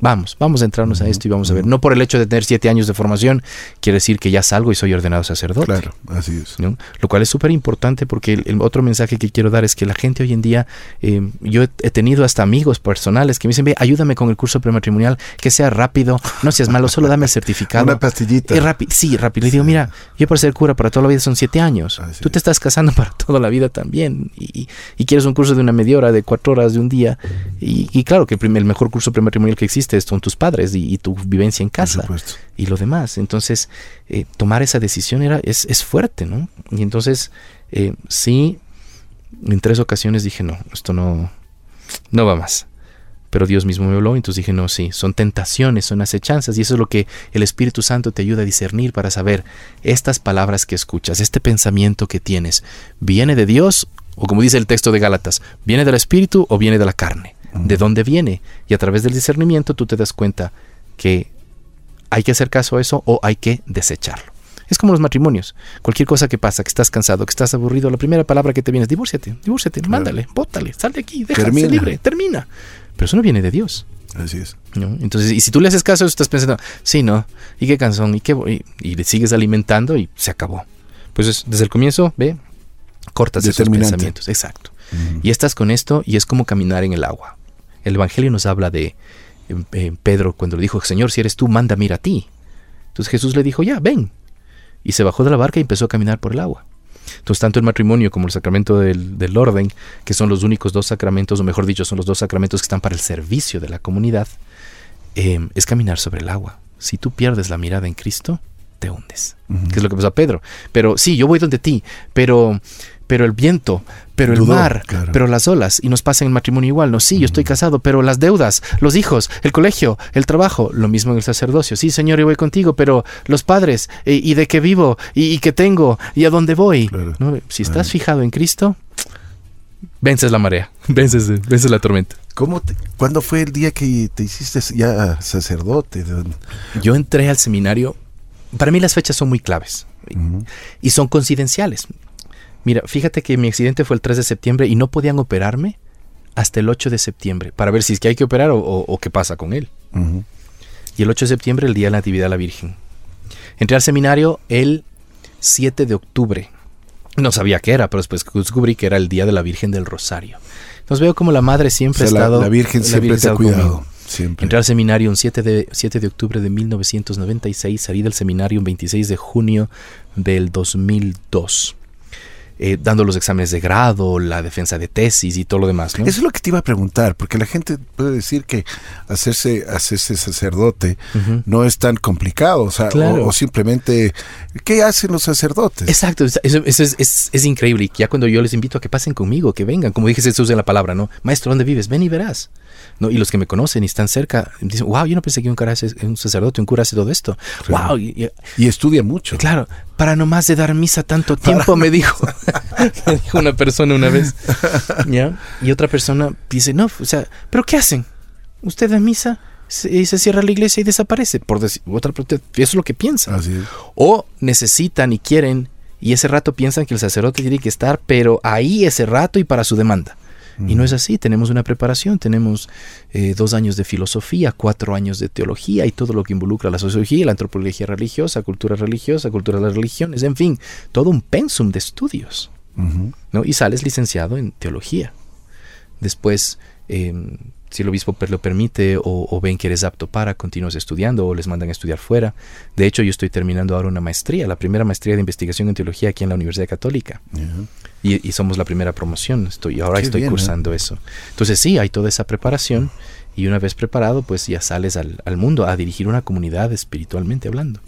Vamos, vamos a entrarnos a esto y vamos a ver. No por el hecho de tener siete años de formación, quiere decir que ya salgo y soy ordenado sacerdote. Claro, así es. Lo cual es súper importante porque el, otro mensaje que quiero dar es que la gente hoy en día, eh, yo he, tenido hasta amigos personales que me dicen, ve, ayúdame con el curso prematrimonial, que sea rápido, no seas malo, solo dame el certificado. Una pastillita. sí, rápido. Le digo, mira, yo para ser cura para toda la vida son siete años. Tú te estás casando para toda la vida también. Y, quieres un curso de una media hora, de cuatro horas, de un día. Y, claro que el, el mejor curso prematrimonial que existe viviste con tus padres y, tu vivencia en casa y lo demás. Entonces, eh, tomar esa decisión era, es, es fuerte, ¿no? Y entonces, eh, sí, en tres ocasiones dije, no, esto no, no va más. Pero Dios mismo me habló, entonces dije, no, sí, son tentaciones, son acechanzas, y eso es lo que el Espíritu Santo te ayuda a discernir para saber estas palabras que escuchas, este pensamiento que tienes, ¿viene de Dios? O como dice el texto de Gálatas, ¿viene del Espíritu o viene de la carne? ¿De dónde viene? Y a través del discernimiento tú te das cuenta que hay que hacer caso a eso o hay que desecharlo. Es como los matrimonios. Cualquier cosa que pasa, que estás cansado, que estás aburrido, la primera palabra que te viene es divórciate, divórciate, mándale, bótale, sal de aquí, déjate libre, termina. Pero eso no viene de Dios. Así es. Entonces, y si tú le haces caso, estás pensando, sí, no, y qué canción, y qué, y, le sigues alimentando y se acabó. Pues desde el comienzo, ve, cortas esos pensamientos. Exacto. Y estás con esto y es como caminar en el agua. El Evangelio nos habla de Pedro cuando le dijo, Señor, si eres tú, manda mira a ti. Entonces Jesús le dijo, ya, ven. Y se bajó de la barca y empezó a caminar por el agua. Entonces, tanto el matrimonio como el sacramento del, orden, que son los únicos dos sacramentos, o mejor dicho, son los dos sacramentos que están para el servicio de la comunidad, em, es caminar sobre el agua. Si tú pierdes la mirada en Cristo, te hundes. Que es lo que pasó a Pedro. Pero sí, yo voy donde ti, pero pero el viento, pero el mar, pero las olas, y nos pasa en el matrimonio igual, no, sí, yo estoy casado, pero las deudas, los hijos, el colegio, el trabajo, lo mismo en el sacerdocio, sí, Señor, yo voy contigo, pero los padres, eh, y, de qué vivo, y, qué tengo, y a dónde voy. Si estás fijado en Cristo, vences la marea, vences, vences la tormenta. ¿Cómo ¿Cuándo fue el día que te hiciste ya sacerdote? Yo entré al seminario, para mí las fechas son muy claves. Y son coincidenciales. Mira, fíjate que mi accidente fue el 3 de septiembre y no podían operarme hasta el 8 de septiembre para ver si es que hay que operar o, qué pasa con él. Y el 8 de septiembre, el día de la Natividad de la Virgen. Entré al seminario el 7 de octubre. No sabía qué era, pero después descubrí que era el día de la Virgen del Rosario. Entonces veo como la madre siempre ha estado. La, Virgen siempre te ha cuidado. Siempre. Entré al seminario un 7 de, 7 de octubre de 1996, salí del seminario un 26 de junio del 2002. Eh, dando los exámenes de grado, la defensa de tesis y todo lo demás. Eso es lo que te iba a preguntar, porque la gente puede decir que hacerse, hacerse sacerdote no es tan complicado, o, sea, o, simplemente, ¿qué hacen los sacerdotes? Exacto, eso, es, es, increíble. Y ya cuando yo les invito a que pasen conmigo, que vengan, como dije Jesús en la palabra, ¿no? Maestro, ¿dónde vives? Ven y verás. ¿no? Y los que me conocen y están cerca dicen, wow, yo no pensé que un, cura un sacerdote, un cura hace todo esto. Wow. Y, estudia mucho. Claro, para nomás de dar misa tanto tiempo, me dijo, me dijo una persona una vez. ¿ya? Y otra persona dice, no, o sea, ¿pero qué hacen? Usted da misa y se cierra la iglesia y desaparece. Por decir, otra, eso es lo que piensan. O necesitan y quieren y ese rato piensan que el sacerdote tiene que estar, pero ahí ese rato y para su demanda. Y no es así, tenemos una preparación, tenemos eh, dos años de filosofía, cuatro años de teología y todo lo que involucra la sociología, la antropología religiosa, cultura religiosa, cultura de las religiones, en fin, todo un pensum de estudios. ¿no? Y sales licenciado en teología. Después em, si el obispo lo permite o, ven que eres apto para, continúas estudiando o les mandan a estudiar fuera. De hecho, yo estoy terminando ahora una maestría, la primera maestría de investigación en teología aquí en la Universidad Católica. y, somos la primera promoción, estoy, ahora estoy ¿eh? cursando eso. Entonces sí, hay toda esa preparación y una vez preparado, pues ya sales al, mundo a dirigir una comunidad espiritualmente hablando.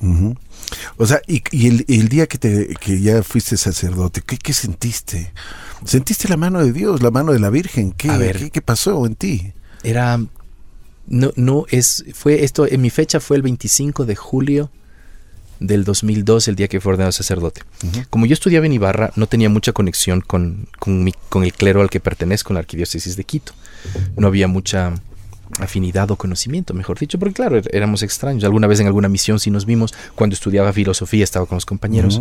O sea, y, el, día que, te, que ya fuiste sacerdote, ¿qué, ¿qué, sentiste? ¿Sentiste la mano de Dios, la mano de la Virgen? ¿Qué, ¿qué, qué pasó en ti? Era no no es fue esto en mi fecha fue el 25 de julio del 2002 el día que fue ordenado sacerdote. Como yo estudiaba en Ibarra, no tenía mucha conexión con, con, el clero al que pertenezco, en la arquidiócesis de Quito. No había mucha afinidad o conocimiento, mejor dicho, porque claro, er, éramos extraños. Alguna vez en alguna misión sí nos vimos, cuando estudiaba filosofía estaba con los compañeros.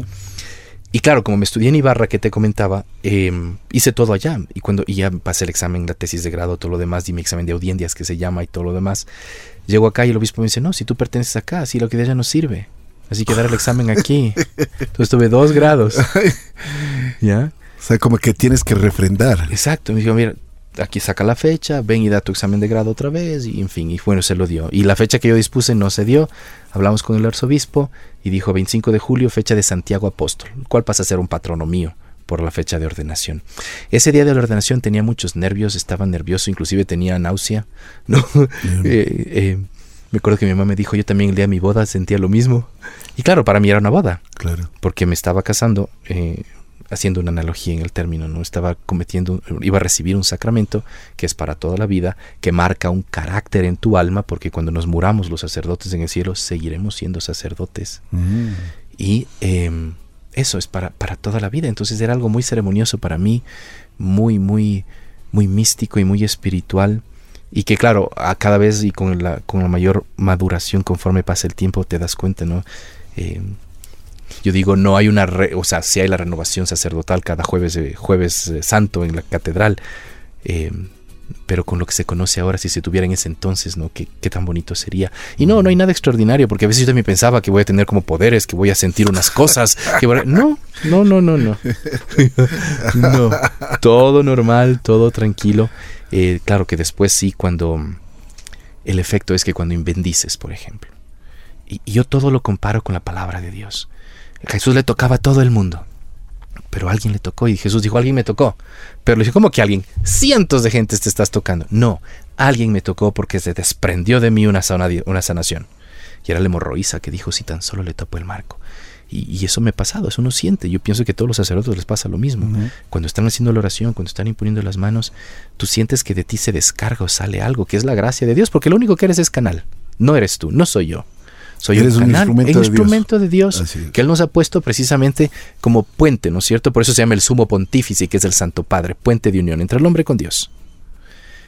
Y claro, como me estudié en Ibarra, que te comentaba, em, hice todo allá. Y cuando y ya pasé el examen, la tesis de grado, todo lo demás, di mi examen de audiencias, que se llama, y todo lo demás. Llego acá y el obispo me dice, no, si tú perteneces acá, así lo que de allá no sirve. Así que dar el examen aquí. Entonces tuve dos grados. ¿Ya? O sea, como que tienes que refrendar. Exacto. Me dijo, mira, aquí saca la fecha, ven y da tu examen de grado otra vez, y en fin, y bueno, se lo dio. Y la fecha que yo dispuse no se dio, hablamos con el arzobispo y dijo 25 de julio, fecha de Santiago Apóstol, cual pasa a ser un patrono mío por la fecha de ordenación. Ese día de la ordenación tenía muchos nervios, estaba nervioso, inclusive tenía náusea, ¿no? Eh, eh, Me acuerdo que mi mamá me dijo, yo también el día de mi boda sentía lo mismo. Y claro, para mí era una boda. Claro. Porque me estaba casando, eh, haciendo una analogía en el término, ¿no? Estaba cometiendo, iba a recibir un sacramento que es para toda la vida, que marca un carácter en tu alma, porque cuando nos muramos los sacerdotes en el cielo, seguiremos siendo sacerdotes. Mm. Y em, eso es para, para toda la vida. Entonces era algo muy ceremonioso para mí, muy, muy, muy místico y muy espiritual. Y que claro, a cada vez y con la, con la mayor maduración conforme pasa el tiempo te das cuenta, ¿no? Eh, yo digo, no hay una, re- o sea, sí hay la renovación sacerdotal cada jueves, eh, jueves eh, santo en la catedral, eh, pero con lo que se conoce ahora, si se tuviera en ese entonces, ¿no? ¿Qué, qué tan bonito sería. Y no, no hay nada extraordinario, porque a veces yo también pensaba que voy a tener como poderes, que voy a sentir unas cosas, que no, no, no, no, no. no, todo normal, todo tranquilo. Eh, claro que después sí, cuando el efecto es que cuando bendices, por ejemplo. Y yo todo lo comparo con la palabra de Dios. Jesús le tocaba a todo el mundo. Pero alguien le tocó y Jesús dijo, alguien me tocó. Pero le dijo, ¿cómo que alguien? Cientos de gentes te estás tocando. No, alguien me tocó porque se desprendió de mí una, sana- una sanación. Y era la hemorroísa que dijo, si tan solo le topó el marco. Y, y eso me ha pasado, eso uno siente. Yo pienso que a todos los sacerdotes les pasa lo mismo. Cuando están haciendo la oración, cuando están imponiendo las manos, tú sientes que de ti se descarga o sale algo, que es la gracia de Dios, porque lo único que eres es canal. No eres tú, no soy yo. Soy Eres un canal, instrumento un de Dios. instrumento de Dios Así es. que Él nos ha puesto precisamente como puente, ¿no es cierto? Por eso se llama el sumo pontífice, que es el Santo Padre, puente de unión entre el hombre con Dios.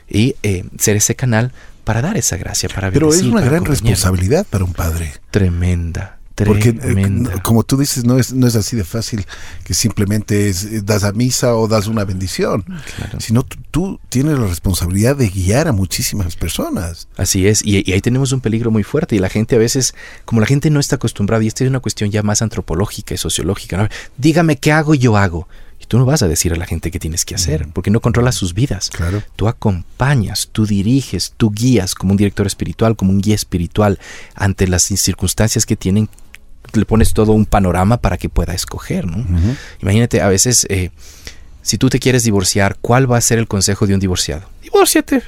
Y eh, ser ese canal para dar esa gracia, para Pero es una gran acompañar. responsabilidad para un padre. Tremenda, Porque, eh, tremenda. como tú dices, no es, no es así de fácil que simplemente es, eh, das a misa o das una bendición, Claro. sino tú, tienes la responsabilidad de guiar a muchísimas personas. Así es, y, y ahí tenemos un peligro muy fuerte y la gente a veces, como la gente no está acostumbrada, y esta es una cuestión ya más antropológica y sociológica, ¿no? dígame qué hago y yo hago. Y tú no vas a decir a la gente qué tienes que hacer, porque no controlas sus vidas. Claro. Tú acompañas, tú diriges, tú guías como un director espiritual, como un guía espiritual ante las circunstancias que tienen. Le pones todo un panorama para que pueda escoger, ¿no? Imagínate, a veces, eh, si tú te quieres divorciar, ¿cuál va a ser el consejo de un divorciado? Divórciate.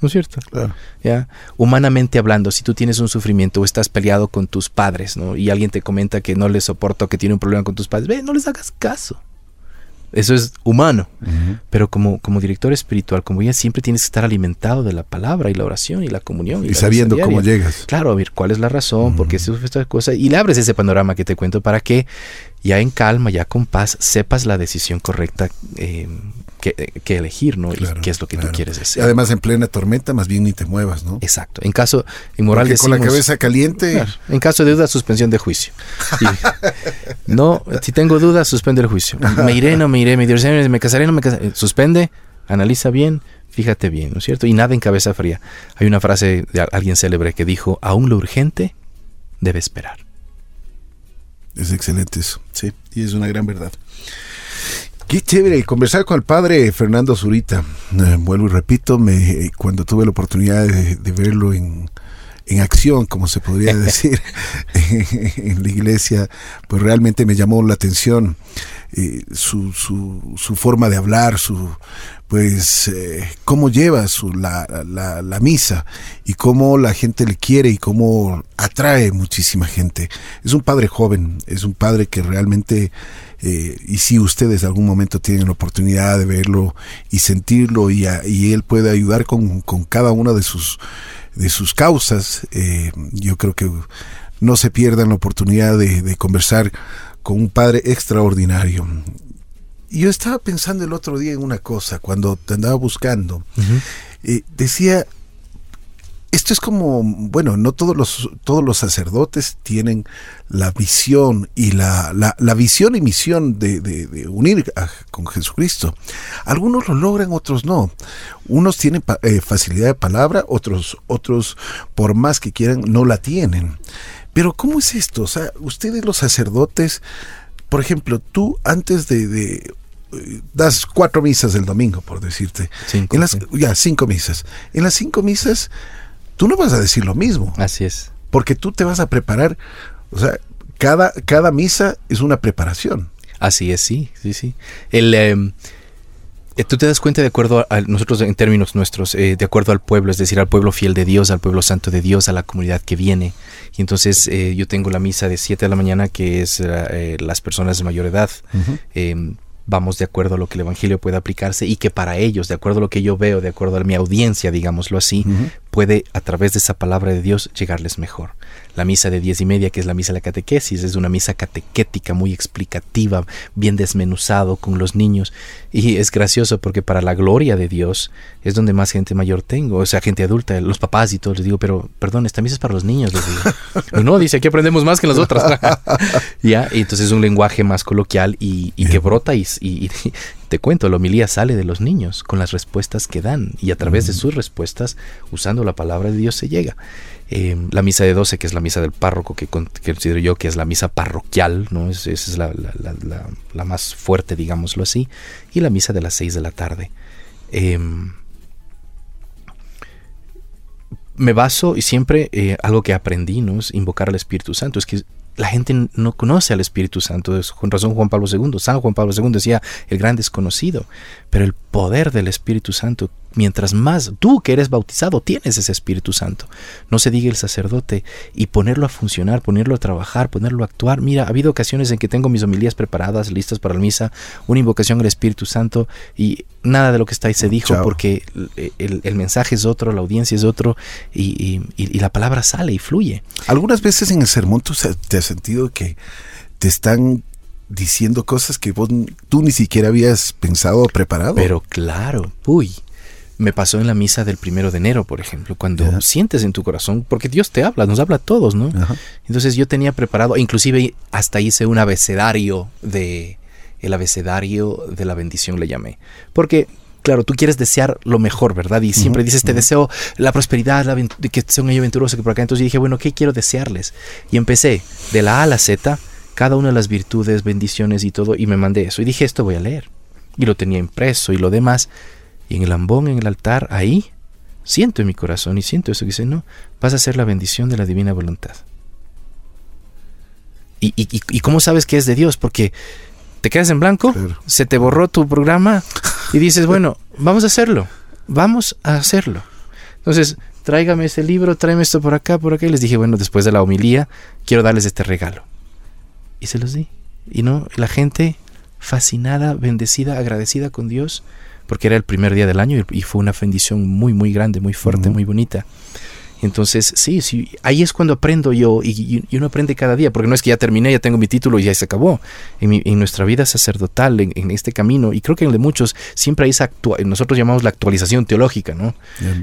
¿No es cierto? Claro. ¿ya? Humanamente hablando, si tú tienes un sufrimiento o estás peleado con tus padres, ¿no? Y alguien te comenta que no le soporta o que tiene un problema con tus padres, ve, no les hagas caso. Eso es humano. Pero como, como director espiritual, como ya siempre tienes que estar alimentado de la palabra y la oración y la comunión. Y la sabiendo cómo llegas. Claro, a ver cuál es la razón, por qué se esta cosa. Y le abres ese panorama que te cuento para que ya en calma, ya con paz, sepas la decisión correcta eh, que, que elegir, ¿no? Claro, y qué es lo que claro. tú quieres hacer. además, en plena tormenta, más bien ni te muevas, ¿no? Exacto. En caso, en moral Porque con la decimos- cabeza caliente, Claro. En caso de duda, suspensión de juicio. Y- no, si tengo dudas, suspende el juicio. Me iré, no me iré, me divorciaré, me casaré, no me casaré. Suspende, analiza bien, fíjate bien, ¿no es cierto? Y nada en cabeza fría. Hay una frase de alguien célebre que dijo, aún lo urgente debe esperar. es excelente eso, sí, y es una gran verdad. Qué chévere conversar con el padre Fernando Zurita. Eh, vuelvo y repito, me, cuando tuve la oportunidad de, de verlo en, en acción, como se podría decir, en la iglesia, pues realmente me llamó la atención eh, su, su, su forma de hablar, su pues eh, cómo lleva su, la, la, la misa y cómo la gente le quiere y cómo atrae muchísima gente. Es un padre joven, es un padre que realmente eh, y si ustedes algún momento tienen la oportunidad de verlo y sentirlo y, a- y él puede ayudar con, con cada una de sus de sus causas, eh, yo creo que no se pierdan la oportunidad de, de conversar con un padre extraordinario. Y yo estaba pensando el otro día en una cosa, cuando te andaba buscando, eh, decía, esto es como, bueno, no todos los, todos los sacerdotes tienen la visión y la, la, la visión y misión de, de- de unir a- con Jesucristo. Algunos lo logran, otros no. Unos tienen eh, facilidad de palabra, otros, otros, por más que quieran, no la tienen. Pero ¿cómo es esto? O sea, ustedes los sacerdotes, por ejemplo, tú antes de, de, eh, das cuatro misas del domingo, por decirte. Cinco, En las, sí. Ya, cinco misas. En las cinco misas, tú no vas a decir lo mismo, Así es. porque tú te vas a preparar. O sea, cada, cada misa es una preparación. Así es, sí, sí, sí. El, em, Eh, tú te das cuenta de acuerdo a, nosotros en términos nuestros, eh, de acuerdo al pueblo, es decir, al pueblo fiel de Dios, al pueblo santo de Dios, a la comunidad que viene. Y entonces eh, yo tengo la misa de 7 de la mañana, que es las personas de mayor edad. Vamos de acuerdo a lo que el Evangelio puede aplicarse y que para ellos, de acuerdo a lo que yo veo, de acuerdo a mi audiencia, digámoslo así, puede a través de esa palabra de Dios llegarles mejor la misa de diez y media, que es la misa de la catequesis, es una misa catequética muy explicativa, bien desmenuzado con los niños. Y es gracioso porque para la gloria de Dios es donde más gente mayor tengo, o sea, gente adulta, los papás y todo. Les digo, pero perdón, esta misa es para los niños, les digo. no, dice, aquí aprendemos más que las otras. ya, y entonces es un lenguaje más coloquial y, que brota y, y, te cuento, la homilía sale de los niños con las respuestas que dan y a través de mm. sus respuestas, usando la palabra de Dios, se llega. Eh, la misa de 12, que es la misa del párroco, que, considero yo que es la misa parroquial, ¿no? esa es la, más fuerte, digámoslo así, y la misa de las 6 de la tarde. Em, me baso y siempre eh, algo que aprendí, ¿no? Invocar al Espíritu Santo. Es que la gente no conoce al Espíritu Santo. Es con razón Juan Pablo II. San Juan Pablo II decía el gran desconocido. Pero el poder del Espíritu Santo mientras más tú que eres bautizado tienes ese Espíritu Santo. No se diga el sacerdote y ponerlo a funcionar, ponerlo a trabajar, ponerlo a actuar. Mira, ha habido ocasiones en que tengo mis homilías preparadas, listas para la misa, una invocación al Espíritu Santo y nada de lo que está ahí se dijo porque el, mensaje es otro, la audiencia es otro y, la palabra sale y fluye. Algunas veces en el sermón tú te has sentido que te están diciendo cosas que vos, tú ni siquiera habías pensado o preparado. Pero claro, uy, me pasó en la misa del primero de enero, por ejemplo, cuando sientes en tu corazón, porque Dios te habla, nos habla a todos, ¿no? Entonces yo tenía preparado, inclusive hasta hice un abecedario de, el abecedario de la bendición le llamé, porque claro, tú quieres desear lo mejor, ¿verdad? Y siempre dices, te deseo la prosperidad, la que sea un año venturoso, que por acá. Entonces yo dije, bueno, ¿qué quiero desearles? Y empecé de la A a la Z, cada una de las virtudes, bendiciones y todo, y me mandé eso. Y dije, esto voy a leer. Y lo tenía impreso y lo demás. Y en el ambón, en el altar, ahí, siento en mi corazón y siento eso que dice, no, vas a ser la bendición de la divina voluntad. ¿Y, y, cómo sabes que es de Dios? Porque te quedas en blanco, se te borró tu programa y dices, bueno, vamos a hacerlo, vamos a hacerlo. Entonces, tráigame este libro, tráeme esto por acá, por acá. Y les dije, bueno, después de la homilía, quiero darles este regalo. Y se los di. Y no, la gente fascinada, bendecida, agradecida con Dios, porque era el primer día del año y, fue una bendición muy, muy grande, muy fuerte, muy bonita. Entonces, sí, sí, ahí es cuando aprendo yo y, uno aprende cada día, porque no es que ya terminé, ya tengo mi título y ya se acabó. En, nuestra vida sacerdotal, en, este camino, y creo que en el de muchos, siempre hay esa nosotros llamamos la actualización teológica, ¿no?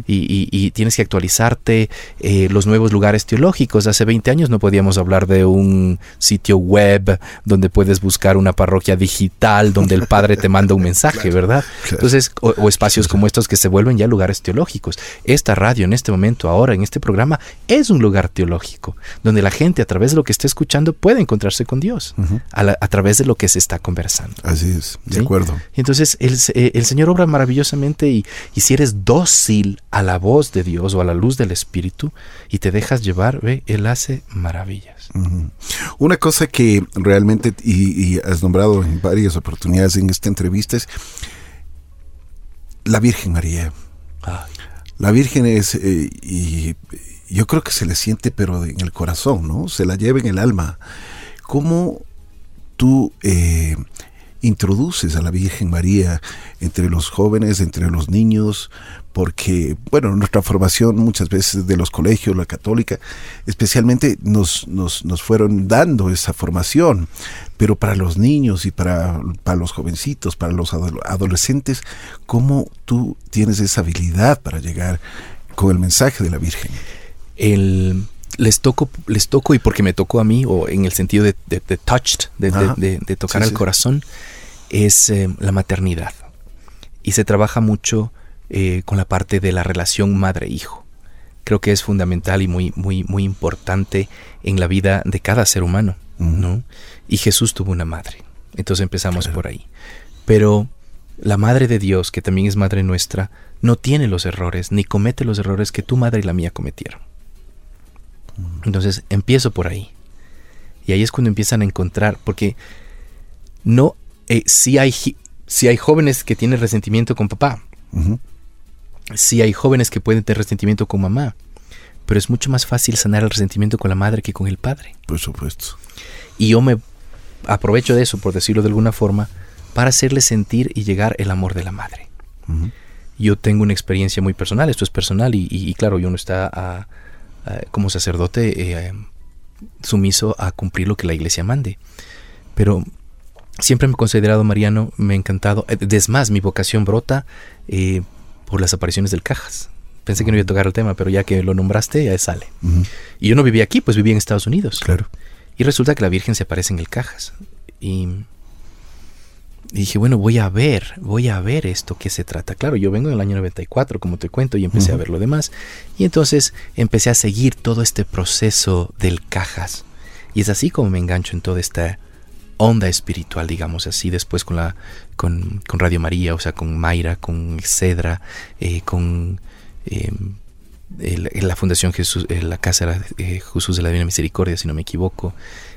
Y, tienes que actualizarte eh, los nuevos lugares teológicos. Hace 20 años no podíamos hablar de un sitio web donde puedes buscar una parroquia digital, donde el Padre te manda un mensaje, ¿verdad? Entonces, o, espacios como estos que se vuelven ya lugares teológicos. Esta radio en este momento, ahora, en este este programa es un lugar teológico, donde la gente a través de lo que está escuchando puede encontrarse con Dios, a, través de lo que se está conversando. Así es, de acuerdo. Entonces el, eh, el, Señor obra maravillosamente y, si eres dócil a la voz de Dios o a la luz del Espíritu y te dejas llevar, ve, Él hace maravillas. Una cosa que realmente, y, has nombrado en varias oportunidades en esta entrevista, es la Virgen María. La Virgen es, eh, y yo creo que se le siente, pero en el corazón, ¿no? Se la lleva en el alma. ¿Cómo tú eh, introduces a la Virgen María entre los jóvenes, entre los niños? Porque, bueno, nuestra formación muchas veces de los colegios, la católica, especialmente nos, nos, nos fueron dando esa formación, pero para los niños y para, para los jovencitos, para los adolescentes, ¿cómo tú tienes esa habilidad para llegar con el mensaje de la Virgen? El, les toco, les toco y porque me tocó a mí, o en el sentido de, de, touched, de, tocar al corazón, es eh, la maternidad. Y se trabaja mucho eh, con la parte de la relación madre-hijo. Creo que es fundamental y muy, muy, muy importante en la vida de cada ser humano. ¿no? Y Jesús tuvo una madre. Entonces empezamos por ahí. Pero la Madre de Dios, que también es Madre nuestra, no tiene los errores, ni comete los errores que tu madre y la mía cometieron. Entonces empiezo por ahí. Y ahí es cuando empiezan a encontrar, porque no, eh, si hay, Si hay jóvenes que tienen resentimiento con papá, si hay jóvenes que pueden tener resentimiento con mamá, pero es mucho más fácil sanar el resentimiento con la madre que con el padre. Por supuesto. Y yo me aprovecho de eso, por decirlo de alguna forma, para hacerle sentir y llegar el amor de la madre. Yo tengo una experiencia muy personal, esto es personal y, claro, yo no está como sacerdote eh, sumiso a cumplir lo que la iglesia mande. Pero siempre me he considerado mariano, me ha encantado. Eh, es más, mi vocación brota eh, por las apariciones del Cajas. Pensé que no iba a tocar el tema, pero ya que lo nombraste, ya sale. Y yo no vivía aquí, pues vivía en Estados Unidos. Claro. Y resulta que la Virgen se aparece en el Cajas. Y, dije, bueno, voy a ver, voy a ver esto, qué se trata. Claro, yo vengo en el año 94, como te cuento, y empecé a ver lo demás. Y entonces empecé a seguir todo este proceso del Cajas. Y es así como me engancho en toda esta onda espiritual, digamos así, después con la con, Radio María, o sea, con Mayra, con Cedra, eh, con em, la Fundación Jesús, eh, la Casa de Jesús de la Divina Misericordia, si no me equivoco.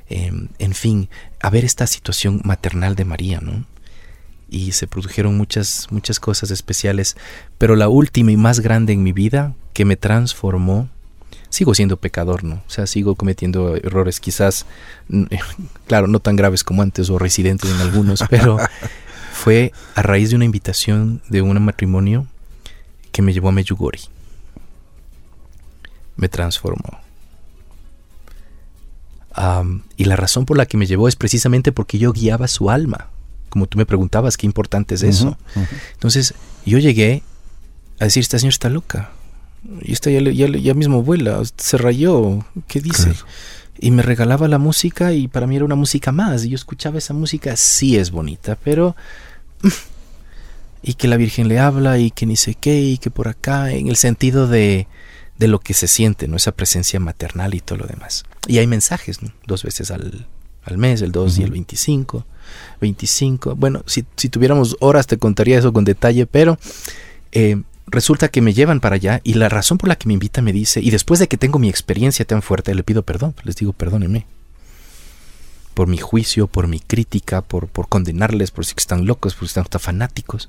Em, en fin, a ver esta situación maternal de María, ¿no? Y se produjeron muchas, muchas cosas especiales, pero la última y más grande en mi vida que me transformó, sigo siendo pecador, ¿no? O sea, sigo cometiendo errores quizás, claro, no tan graves como antes o residentes en algunos, pero fue a raíz de una invitación de un matrimonio que me llevó a Meyugori me transformó. y la razón por la que me llevó es precisamente porque yo guiaba su alma. Como tú me preguntabas, qué importante es eso. Entonces, yo llegué a decir, esta señora está loca. Y esta ya, ya, mismo vuela, se rayó. ¿Qué dice? Y me regalaba la música y para mí era una música más. Y yo escuchaba esa música, sí es bonita, pero... Y que la Virgen le habla y que ni sé qué y que por acá, en el sentido de de lo que se siente, ¿no? Esa presencia maternal y todo lo demás. Y hay mensajes, Dos veces al, mes, el 2 y el 25. 25. Bueno, si, tuviéramos horas te contaría eso con detalle, pero eh, resulta que me llevan para allá y la razón por la que me invita me dice, y después de que tengo mi experiencia tan fuerte, le pido perdón, les digo perdónenme por mi juicio, por mi crítica, por, por condenarles, por si están locos, por si están fanáticos,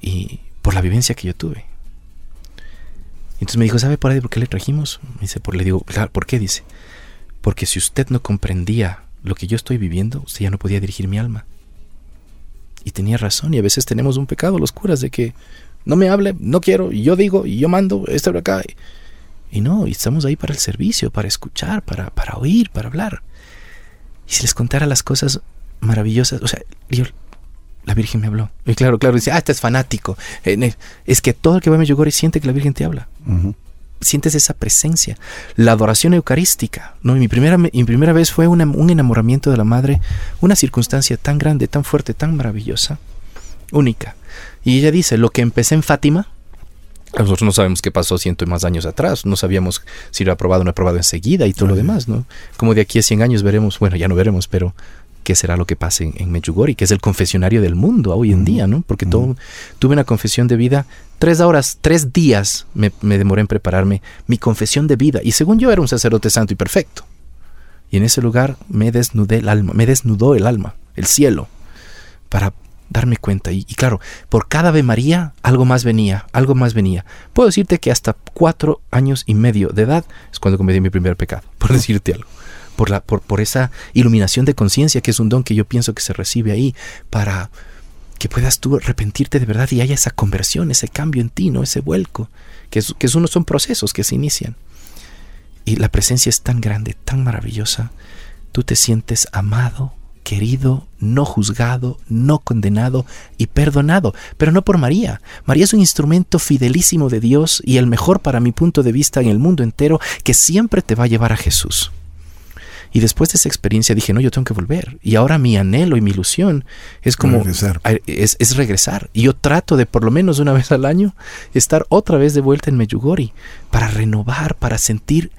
y por la vivencia que yo tuve. Entonces me dijo, ¿sabe por ahí por qué le trajimos? Dice, por, le digo, ¿por qué? Dice, porque si usted no comprendía lo que yo estoy viviendo, usted ya no podía dirigir mi alma. Y tenía razón, y a veces tenemos un pecado, los curas, de que no me hable, no quiero, y yo digo, y yo mando, esto por acá. Y no, y estamos ahí para el servicio, para escuchar, para, para oír, para hablar. Y si les contara las cosas maravillosas, o sea, yo la Virgen me habló. Y claro, claro, dice, ah, este es fanático. Es que todo el que va a y siente que la Virgen te habla. Sientes esa presencia. La adoración eucarística. ¿no? mi, primera, mi primera vez fue un enamoramiento de la Madre, una circunstancia tan grande, tan fuerte, tan maravillosa, única. Y ella dice, lo que empecé en Fátima, nosotros no sabemos qué pasó ciento y más años atrás, no sabíamos si lo ha aprobado o no ha aprobado enseguida y todo lo demás, ¿no? Como de aquí a 100 años veremos, bueno, ya no veremos, pero qué será lo que pase en, en Medjugorje, que es el confesionario del mundo hoy en día, ¿no? Porque todo, tuve una confesión de vida, tres horas, tres días me, demoré en prepararme mi confesión de vida, y según yo era un sacerdote santo y perfecto. Y en ese lugar me desnudé el alma, me desnudó el alma, el cielo, para darme cuenta. Y, claro, por cada Ave María algo más venía, algo más venía. Puedo decirte que hasta cuatro años y medio de edad es cuando cometí mi primer pecado, por decirte algo por, la, por, por esa iluminación de conciencia, que es un don que yo pienso que se recibe ahí, para que puedas tú arrepentirte de verdad y haya esa conversión, ese cambio en ti, ¿no? ese vuelco, que, es, que uno, son procesos que se inician. Y la presencia es tan grande, tan maravillosa, tú te sientes amado, querido, no juzgado, no condenado y perdonado, pero no por María. María es un instrumento fidelísimo de Dios y el mejor para mi punto de vista en el mundo entero que siempre te va a llevar a Jesús. Y después de esa experiencia dije, no, yo tengo que volver. Y ahora mi anhelo y mi ilusión es como... Regresar. Es, regresar. Y yo trato de por lo menos una vez al año estar otra vez de vuelta en Meyugori para renovar, para sentir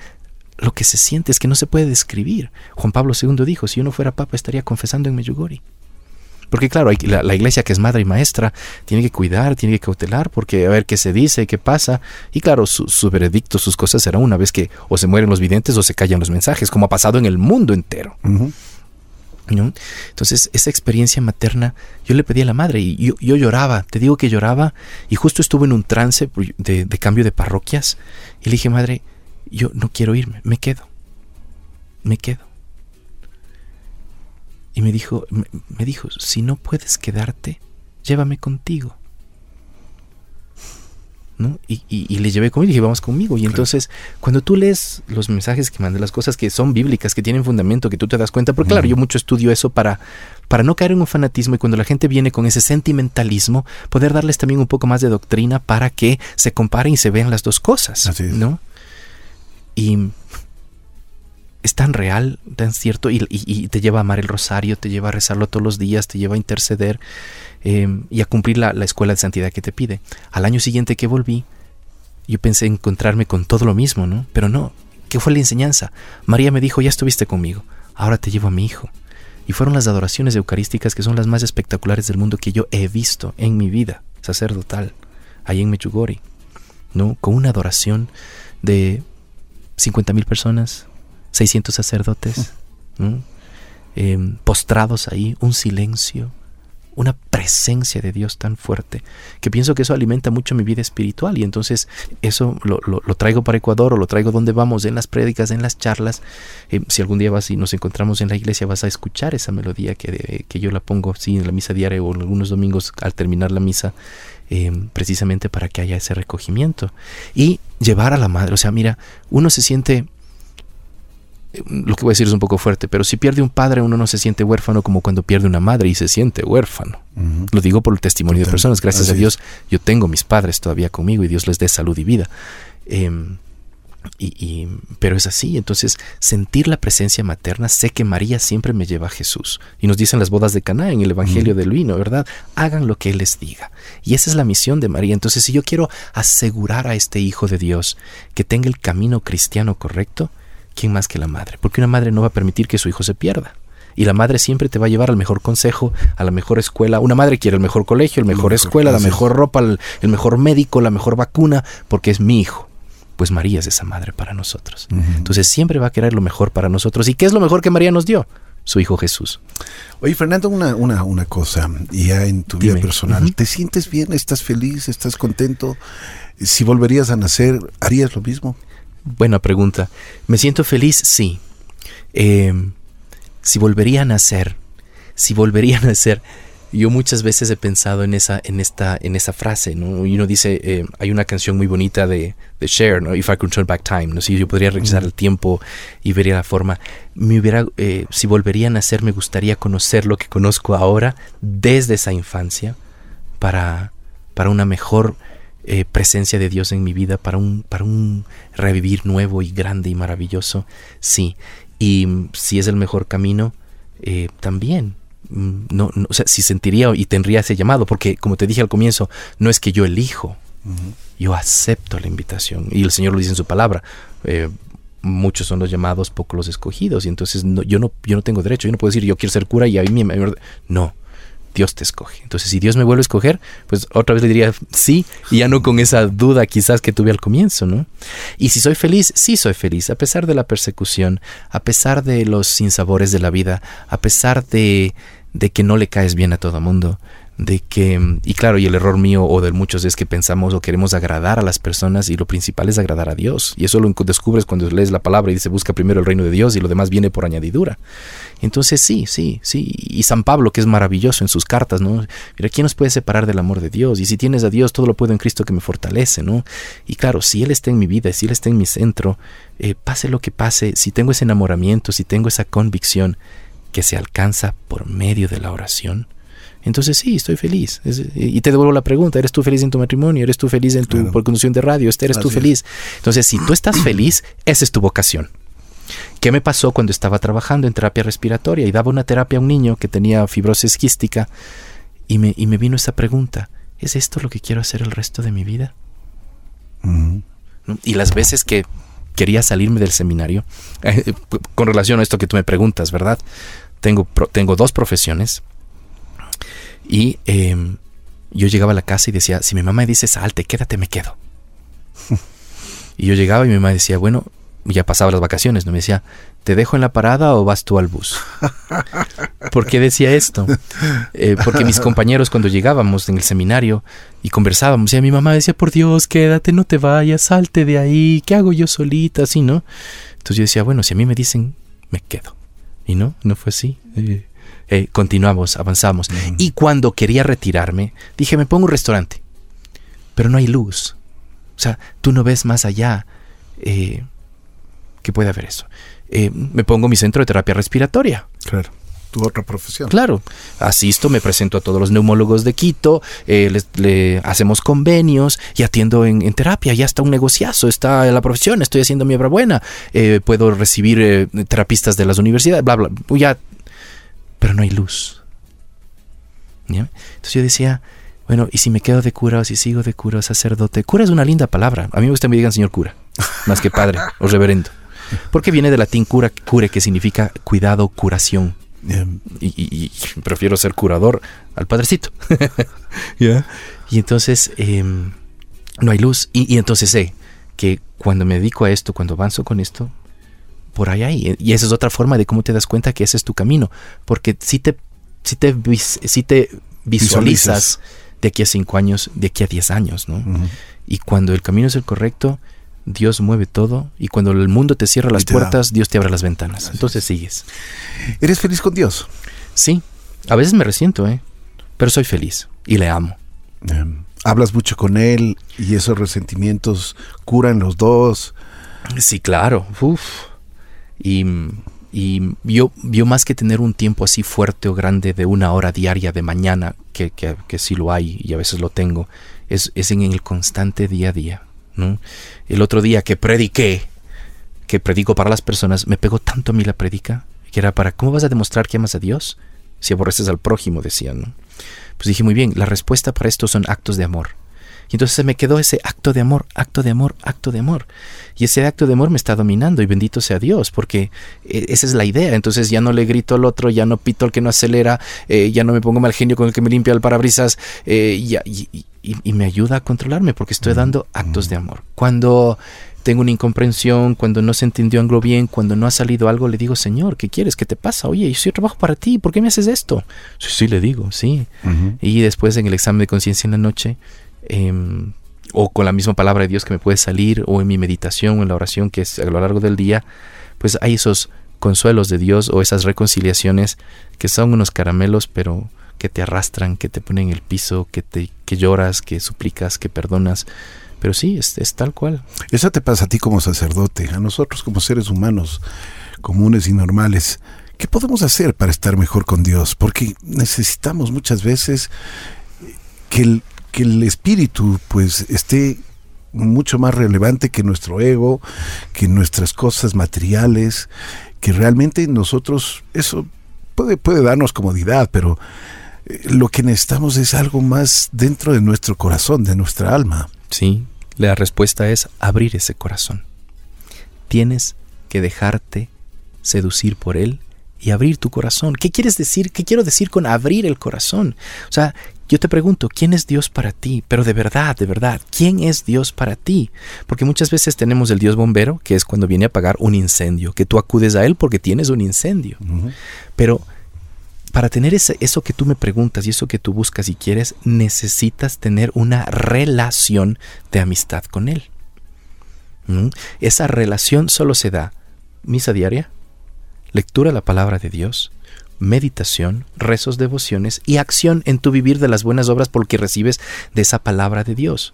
lo que se siente, es que no se puede describir. Juan Pablo II dijo, si uno fuera papa estaría confesando en Meyugori. Porque claro, la, la, iglesia que es madre y maestra tiene que cuidar, tiene que cautelar, porque a ver qué se dice, qué pasa. Y claro, su, veredicto, sus cosas será una vez que o se mueren los videntes o se callan los mensajes, como ha pasado en el mundo entero. Entonces, esa experiencia materna, yo le pedí a la madre y yo, lloraba, te digo que lloraba y justo estuve en un trance de, de, cambio de parroquias y le dije, madre, yo no quiero irme, me quedo, me quedo. Y me dijo, me dijo, si no puedes quedarte, llévame contigo. ¿no? Y, y, le llevé conmigo y dije, vamos conmigo. Y entonces, cuando tú lees los mensajes que mandé, las cosas que son bíblicas, que tienen fundamento, que tú te das cuenta, porque claro, yo mucho estudio eso para, para no caer en un fanatismo y cuando la gente viene con ese sentimentalismo, poder darles también un poco más de doctrina para que se comparen y se vean las dos cosas, ¿no? Y es tan real, tan cierto, y, y, te lleva a amar el rosario, te lleva a rezarlo todos los días, te lleva a interceder. Em, y a cumplir la, escuela de santidad que te pide. Al año siguiente que volví, yo pensé encontrarme con todo lo mismo, ¿no? Pero no, ¿qué fue la enseñanza? María me dijo, ya estuviste conmigo, ahora te llevo a mi hijo. Y fueron las adoraciones eucarísticas que son las más espectaculares del mundo que yo he visto en mi vida sacerdotal, ahí en Mechugori, ¿no? Con una adoración de 50 mil personas, 600 sacerdotes, em, postrados ahí, un silencio, una presencia de Dios tan fuerte que pienso que eso alimenta mucho mi vida espiritual y entonces eso lo, traigo para Ecuador o lo traigo donde vamos, en las prédicas, en las charlas. Eh, si algún día vas y nos encontramos en la iglesia vas a escuchar esa melodía que, que yo la pongo sí, en la misa diaria o algunos domingos al terminar la misa. Eh, precisamente para que haya ese recogimiento y llevar a la madre, o sea, mira, uno se siente lo que voy a decir es un poco fuerte, pero si pierde un padre uno no se siente huérfano como cuando pierde una madre y se siente huérfano. Lo digo por el testimonio de personas. Gracias a Dios yo tengo mis padres todavía conmigo y Dios les dé salud y vida. Em, y, pero es así, entonces sentir la presencia materna, sé que María siempre me lleva a Jesús. Y nos dicen las bodas de Caná en el Evangelio del vino, ¿verdad? Hagan lo que Él les diga. Y esa es la misión de María. Entonces, si yo quiero asegurar a este Hijo de Dios que tenga el camino cristiano correcto, ¿quién más que la madre? Porque una madre no va a permitir que su hijo se pierda. Y la madre siempre te va a llevar al mejor consejo, a la mejor escuela. Una madre quiere el mejor colegio, el mejor, escuela, la mejor ropa, el, mejor médico, la mejor vacuna, porque es mi hijo. Pues María es esa madre para nosotros. Entonces siempre va a querer lo mejor para nosotros. ¿Y qué es lo mejor que María nos dio? Su hijo Jesús. Oye, Fernando, una, una, una cosa, ya en tu vida personal, ¿te sientes bien? ¿Estás feliz? ¿Estás contento? Si volverías a nacer, ¿harías lo mismo? Buena pregunta. ¿Me siento feliz? Sí. Eh, si volvería a nacer, si volvería a nacer, yo muchas veces he pensado en esa, en esta, en esa frase, ¿no? Y uno dice, eh, hay una canción muy bonita de, de Cher, ¿no? If I could turn back time, ¿no? Si yo podría regresar al tiempo y vería la forma, me hubiera, eh, si volvería a nacer, me gustaría conocer lo que conozco ahora desde esa infancia para, para una mejor eh, presencia de Dios en mi vida para un, para un revivir nuevo y grande y maravilloso, sí. Y si es el mejor camino, eh, también. Mm, no, o sea, si sentiría y tendría ese llamado, porque como te dije al comienzo, no es que yo elijo, yo acepto la invitación. Y el Señor lo dice en su palabra. Eh, muchos son los llamados, pocos los escogidos. Y entonces yo, no, yo no tengo derecho, yo no puedo decir yo quiero ser cura y a mí me... No, Dios te escoge. Entonces, si Dios me vuelve a escoger, pues otra vez le diría sí, y ya no con esa duda quizás que tuve al comienzo, ¿no? Y si soy feliz, sí soy feliz, a pesar de la persecución, a pesar de los sinsabores de la vida, a pesar de, de que no le caes bien a todo mundo, de que, y claro, y el error mío o de muchos es que pensamos o queremos agradar a las personas y lo principal es agradar a Dios. Y eso lo descubres cuando lees la palabra y dice busca primero el reino de Dios y lo demás viene por añadidura. Entonces sí, sí, sí. Y San Pablo, que es maravilloso en sus cartas, ¿no? Mira, ¿quién nos puede separar del amor de Dios? Y si tienes a Dios, todo lo puedo en Cristo que me fortalece, ¿no? Y claro, si Él está en mi vida, si Él está en mi centro, eh, pase lo que pase, si tengo ese enamoramiento, si tengo esa convicción que se alcanza por medio de la oración, entonces sí, estoy feliz. y te devuelvo la pregunta, ¿eres tú feliz en tu matrimonio? ¿Eres tú feliz en tu conducción de radio? ¿Eres tú feliz? Entonces, si tú estás feliz, esa es tu vocación. ¿Qué me pasó cuando estaba trabajando en terapia respiratoria y daba una terapia a un niño que tenía fibrosis quística y me, y me vino esa pregunta, ¿es esto lo que quiero hacer el resto de mi vida? Y las veces que quería salirme del seminario, eh, con relación a esto que tú me preguntas, ¿verdad? Tengo, tengo dos profesiones y em, yo llegaba a la casa y decía, si mi mamá me dice salte, quédate, me quedo. y yo llegaba y mi mamá decía, bueno, ya pasaba las vacaciones, ¿no? Me decía, ¿te dejo en la parada o vas tú al bus? ¿Por qué decía esto? Eh, porque mis compañeros cuando llegábamos en el seminario y conversábamos, y mi mamá decía, por Dios, quédate, no te vayas, salte de ahí, ¿qué hago yo solita? Así, ¿no? Entonces yo decía, bueno, si a mí me dicen, me quedo. Y no, no fue así. Eh, eh, continuamos, avanzamos. Y cuando quería retirarme, dije, me pongo un restaurante, pero no hay luz. O sea, tú no ves más allá. Eh, que puede haber eso. Eh, me pongo mi centro de terapia respiratoria. Claro. Tu otra profesión. Claro. Asisto, me presento a todos los neumólogos de Quito, eh, le hacemos convenios y atiendo en, terapia. Ya está un negociazo, está la profesión, estoy haciendo mi obra buena. Eh, puedo recibir terapistas de las universidades, bla, bla. Ya. Pero no hay luz. Entonces yo decía, bueno, ¿y si me quedo de cura o si sigo de cura o sacerdote? Cura es una linda palabra. A mí me gusta que me digan señor cura, más que padre o reverendo. Porque viene del latín cura, cure, que significa cuidado, curación. Y, prefiero ser curador al padrecito. Y entonces em, no hay luz. Y, entonces sé que cuando me dedico a esto, cuando avanzo con esto, por ahí hay. Y esa es otra forma de cómo te das cuenta que ese es tu camino. Porque si te, si te, si te visualizas, de aquí a cinco años, de aquí a diez años, ¿no? Y cuando el camino es el correcto, Dios mueve todo y cuando el mundo te cierra las puertas, Dios te abre las ventanas. Entonces sigues. ¿Eres feliz con Dios? Sí. A veces me resiento, ¿eh? Pero soy feliz y le amo. Em, hablas mucho con Él y esos resentimientos curan los dos. Sí, claro. Uf. Y, y yo, más que tener un tiempo así fuerte o grande de una hora diaria de mañana, que, que, que sí lo hay y a veces lo tengo, es, es en el constante día a día el otro día que prediqué, que predico para las personas, me pegó tanto a mí la predica, que era para, ¿cómo vas a demostrar que amas a Dios? Si aborreces al prójimo, decían, ¿no? Pues dije, muy bien, la respuesta para esto son actos de amor. Y entonces se me quedó ese acto de amor, acto de amor, acto de amor. Y ese acto de amor me está dominando y bendito sea Dios, porque eh, esa es la idea. Entonces ya no le grito al otro, ya no pito al que no acelera, eh, ya no me pongo mal genio con el que me limpia el parabrisas, eh, y, y, me ayuda a controlarme porque estoy dando actos de amor. Cuando tengo una incomprensión, cuando no se entendió algo bien, cuando no ha salido algo, le digo, Señor, ¿qué quieres? ¿Qué te pasa? Oye, yo trabajo para ti, ¿por qué me haces esto? Sí, sí le digo, sí. Y después en el examen de conciencia en la noche, em, o con la misma palabra de Dios que me puede salir, o en mi meditación, o en la oración que es a lo largo del día, pues hay esos consuelos de Dios o esas reconciliaciones que son unos caramelos, pero que te arrastran, que te ponen en el piso, que, te, que lloras, que suplicas, que perdonas. Pero sí, es, es tal cual. Eso te pasa a ti como sacerdote, a nosotros como seres humanos comunes y normales. ¿Qué podemos hacer para estar mejor con Dios? Porque necesitamos muchas veces que el, que el espíritu pues esté mucho más relevante que nuestro ego, que nuestras cosas materiales, que realmente nosotros, eso puede, puede darnos comodidad, pero lo que necesitamos es algo más dentro de nuestro corazón, de nuestra alma. Sí, la respuesta es abrir ese corazón. Tienes que dejarte seducir por él y abrir tu corazón. ¿Qué quieres decir? ¿Qué quiero decir con abrir el corazón? O sea, yo te pregunto, ¿quién es Dios para ti? Pero de verdad, de verdad, ¿quién es Dios para ti? Porque muchas veces tenemos el Dios bombero, que es cuando viene a apagar un incendio, que tú acudes a él porque tienes un incendio. Pero para tener eso que tú me preguntas y eso que tú buscas y quieres, necesitas tener una relación de amistad con Él. ¿Mm? Esa relación solo se da misa diaria, lectura de la palabra de Dios, meditación, rezos, devociones y acción en tu vivir de las buenas obras porque recibes de esa palabra de Dios.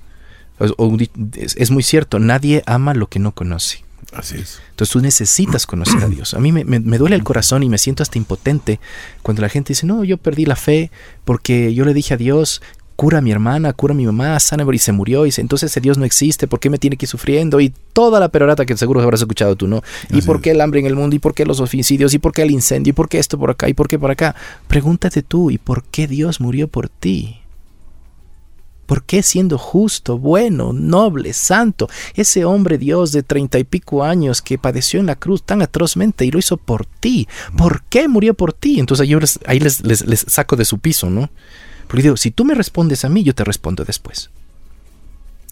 Es muy cierto, nadie ama lo que no conoce. Así es. Entonces tú necesitas conocer a Dios. A mí me, duele el corazón y me siento hasta impotente cuando la gente dice, no, yo perdí la fe porque yo le dije a Dios, cura a mi hermana, cura a mi mamá, sana y se murió. Y entonces ese Dios no existe, ¿por qué me tiene que ir sufriendo? Y toda la perorata que seguro habrás escuchado tú, ¿no? ¿Y por qué el hambre en el mundo? ¿Y por qué los homicidios? ¿Y por qué el incendio? ¿Y por qué esto por acá? ¿Y por qué por acá? Pregúntate tú, ¿y por qué Dios murió por ti? ¿Por qué siendo justo, bueno, noble, santo, ese hombre Dios de treinta y pico años que padeció en la cruz tan atrozmente y lo hizo por ti? ¿Por qué murió por ti? Entonces yo ahí les, les, saco de su piso, ¿no? Porque digo, si tú me respondes a mí, yo te respondo después.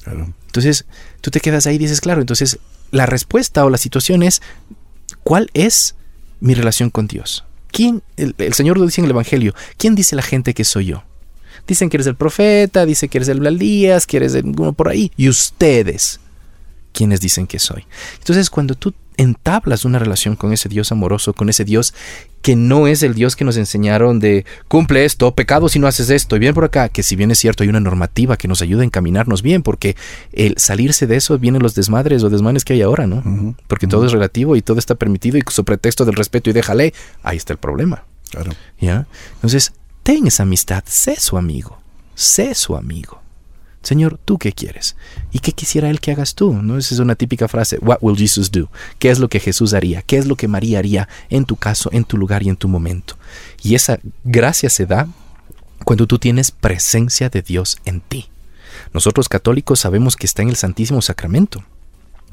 Entonces tú te quedas ahí y dices, claro, entonces la respuesta o la situación es, ¿cuál es mi relación con Dios? ¿Quién, el, Señor lo dice en el Evangelio, ¿quién dice la gente que soy yo? Dicen que eres el profeta, dice que eres el Blalías, que eres uno por ahí. Y ustedes, ¿quiénes dicen que soy? Entonces, cuando tú entablas una relación con ese Dios amoroso, con ese Dios que no es el Dios que nos enseñaron de cumple esto, pecado si no haces esto, y bien por acá, que si bien es cierto hay una normativa que nos ayuda a encaminarnos bien, porque el salirse de eso vienen los desmadres o desmanes que hay ahora, ¿no? porque todo es relativo y todo está permitido y su pretexto del respeto y déjale, ahí está el problema. Claro. ¿Ya? Entonces, ten esa amistad, sé su amigo, sé su amigo. Señor, ¿tú qué quieres? ¿Y qué quisiera Él que hagas tú? ¿No? Esa es una típica frase. What will Jesus do? ¿Qué es lo que Jesús haría? ¿Qué es lo que María haría en tu caso, en tu lugar y en tu momento? Y esa gracia se da cuando tú tienes presencia de Dios en ti. Nosotros católicos sabemos que está en el Santísimo Sacramento.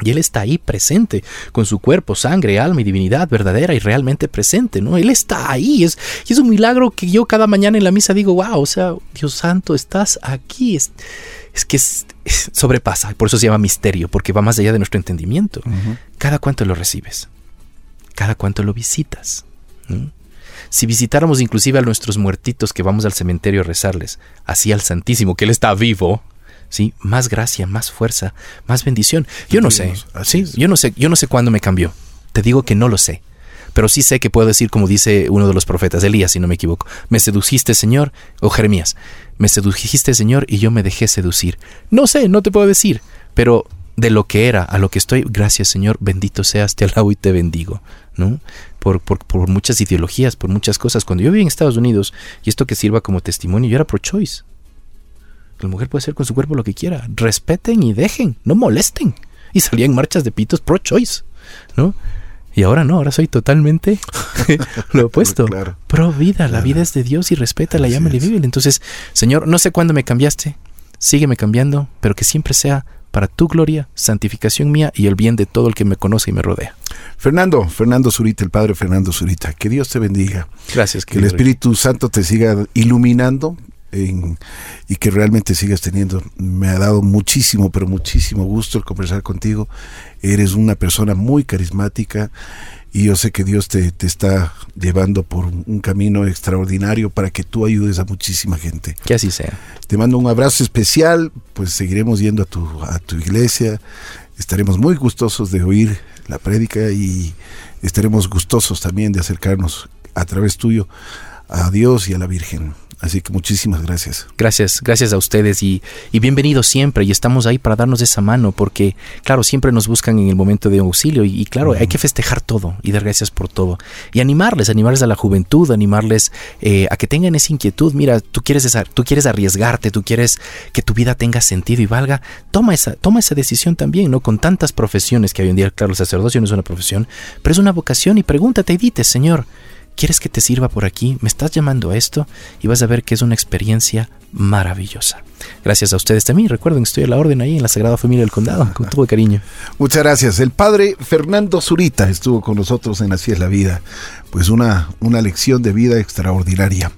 Y Él está ahí presente, con su cuerpo, sangre, alma y divinidad verdadera y realmente presente, ¿no? Él está ahí. Es, y es un milagro que yo cada mañana en la misa digo, wow, o sea, Dios Santo, estás aquí. Es, que sobrepasa, por eso se llama misterio, porque va más allá de nuestro entendimiento. Cada cuánto lo recibes, cada cuánto lo visitas. Si visitáramos inclusive a nuestros muertitos que vamos al cementerio a rezarles, así al Santísimo, que Él está vivo, ¿sí? Más gracia, más fuerza, más bendición. Yo no sé, ¿sí? Yo no sé, yo no sé cuándo me cambió. Te digo que no lo sé. Pero sí sé que puedo decir como dice uno de los profetas, Elías, si no me equivoco. Me sedujiste, Señor, o Jeremías. Me sedujiste, Señor, y yo me dejé seducir. No sé, no te puedo decir, pero de lo que era a lo que estoy, gracias, Señor, bendito seas, te alabo y te bendigo, ¿no? Por, por, por muchas ideologías, por muchas cosas. Cuando yo viví en Estados Unidos, y esto que sirva como testimonio, yo era pro-choice. La mujer puede hacer con su cuerpo lo que quiera. Respeten y dejen, no molesten. Y salía en marchas de pitos pro-choice, ¿no? Y ahora no, ahora soy totalmente lo opuesto. Pro vida, la vida es de Dios y respeta la llama y vive. Entonces, Señor, no sé cuándo me cambiaste, sígueme cambiando, pero que siempre sea para tu gloria, santificación mía y el bien de todo el que me conoce y me rodea. Fernando, Fernando Zurita, el Padre Fernando Zurita, que Dios te bendiga. Gracias. Que el Espíritu Santo te siga iluminando y que realmente sigas teniendo. Me ha dado muchísimo, pero muchísimo gusto el conversar contigo. Eres una persona muy carismática y yo sé que Dios te, te, está llevando por un camino extraordinario para que tú ayudes a muchísima gente. Que así sea. Te mando un abrazo especial, pues seguiremos yendo a tu, a tu iglesia, estaremos muy gustosos de oír la prédica y estaremos gustosos también de acercarnos a través tuyo a Dios y a la Virgen. Así que muchísimas gracias. Gracias, gracias a ustedes y, bienvenidos siempre. Y estamos ahí para darnos esa mano porque, claro, siempre nos buscan en el momento de auxilio y, claro, hay que festejar todo y dar gracias por todo. Y animarles, animarles a la juventud, animarles eh, a que tengan esa inquietud. Mira, tú quieres, tú quieres arriesgarte, tú quieres que tu vida tenga sentido y valga. Toma esa, toma esa decisión también, ¿no? Con tantas profesiones que hoy en día, claro, el sacerdocio no es una profesión, pero es una vocación y pregúntate y dite, Señor, ¿Quieres que te sirva por aquí? ¿Me estás llamando a esto? Y vas a ver que es una experiencia maravillosa. Gracias a ustedes también. Recuerden estoy a la orden ahí en la Sagrada Familia del Condado, con todo cariño. Muchas gracias. El padre Fernando Zurita estuvo con nosotros en Así es la vida. Pues una, una lección de vida extraordinaria.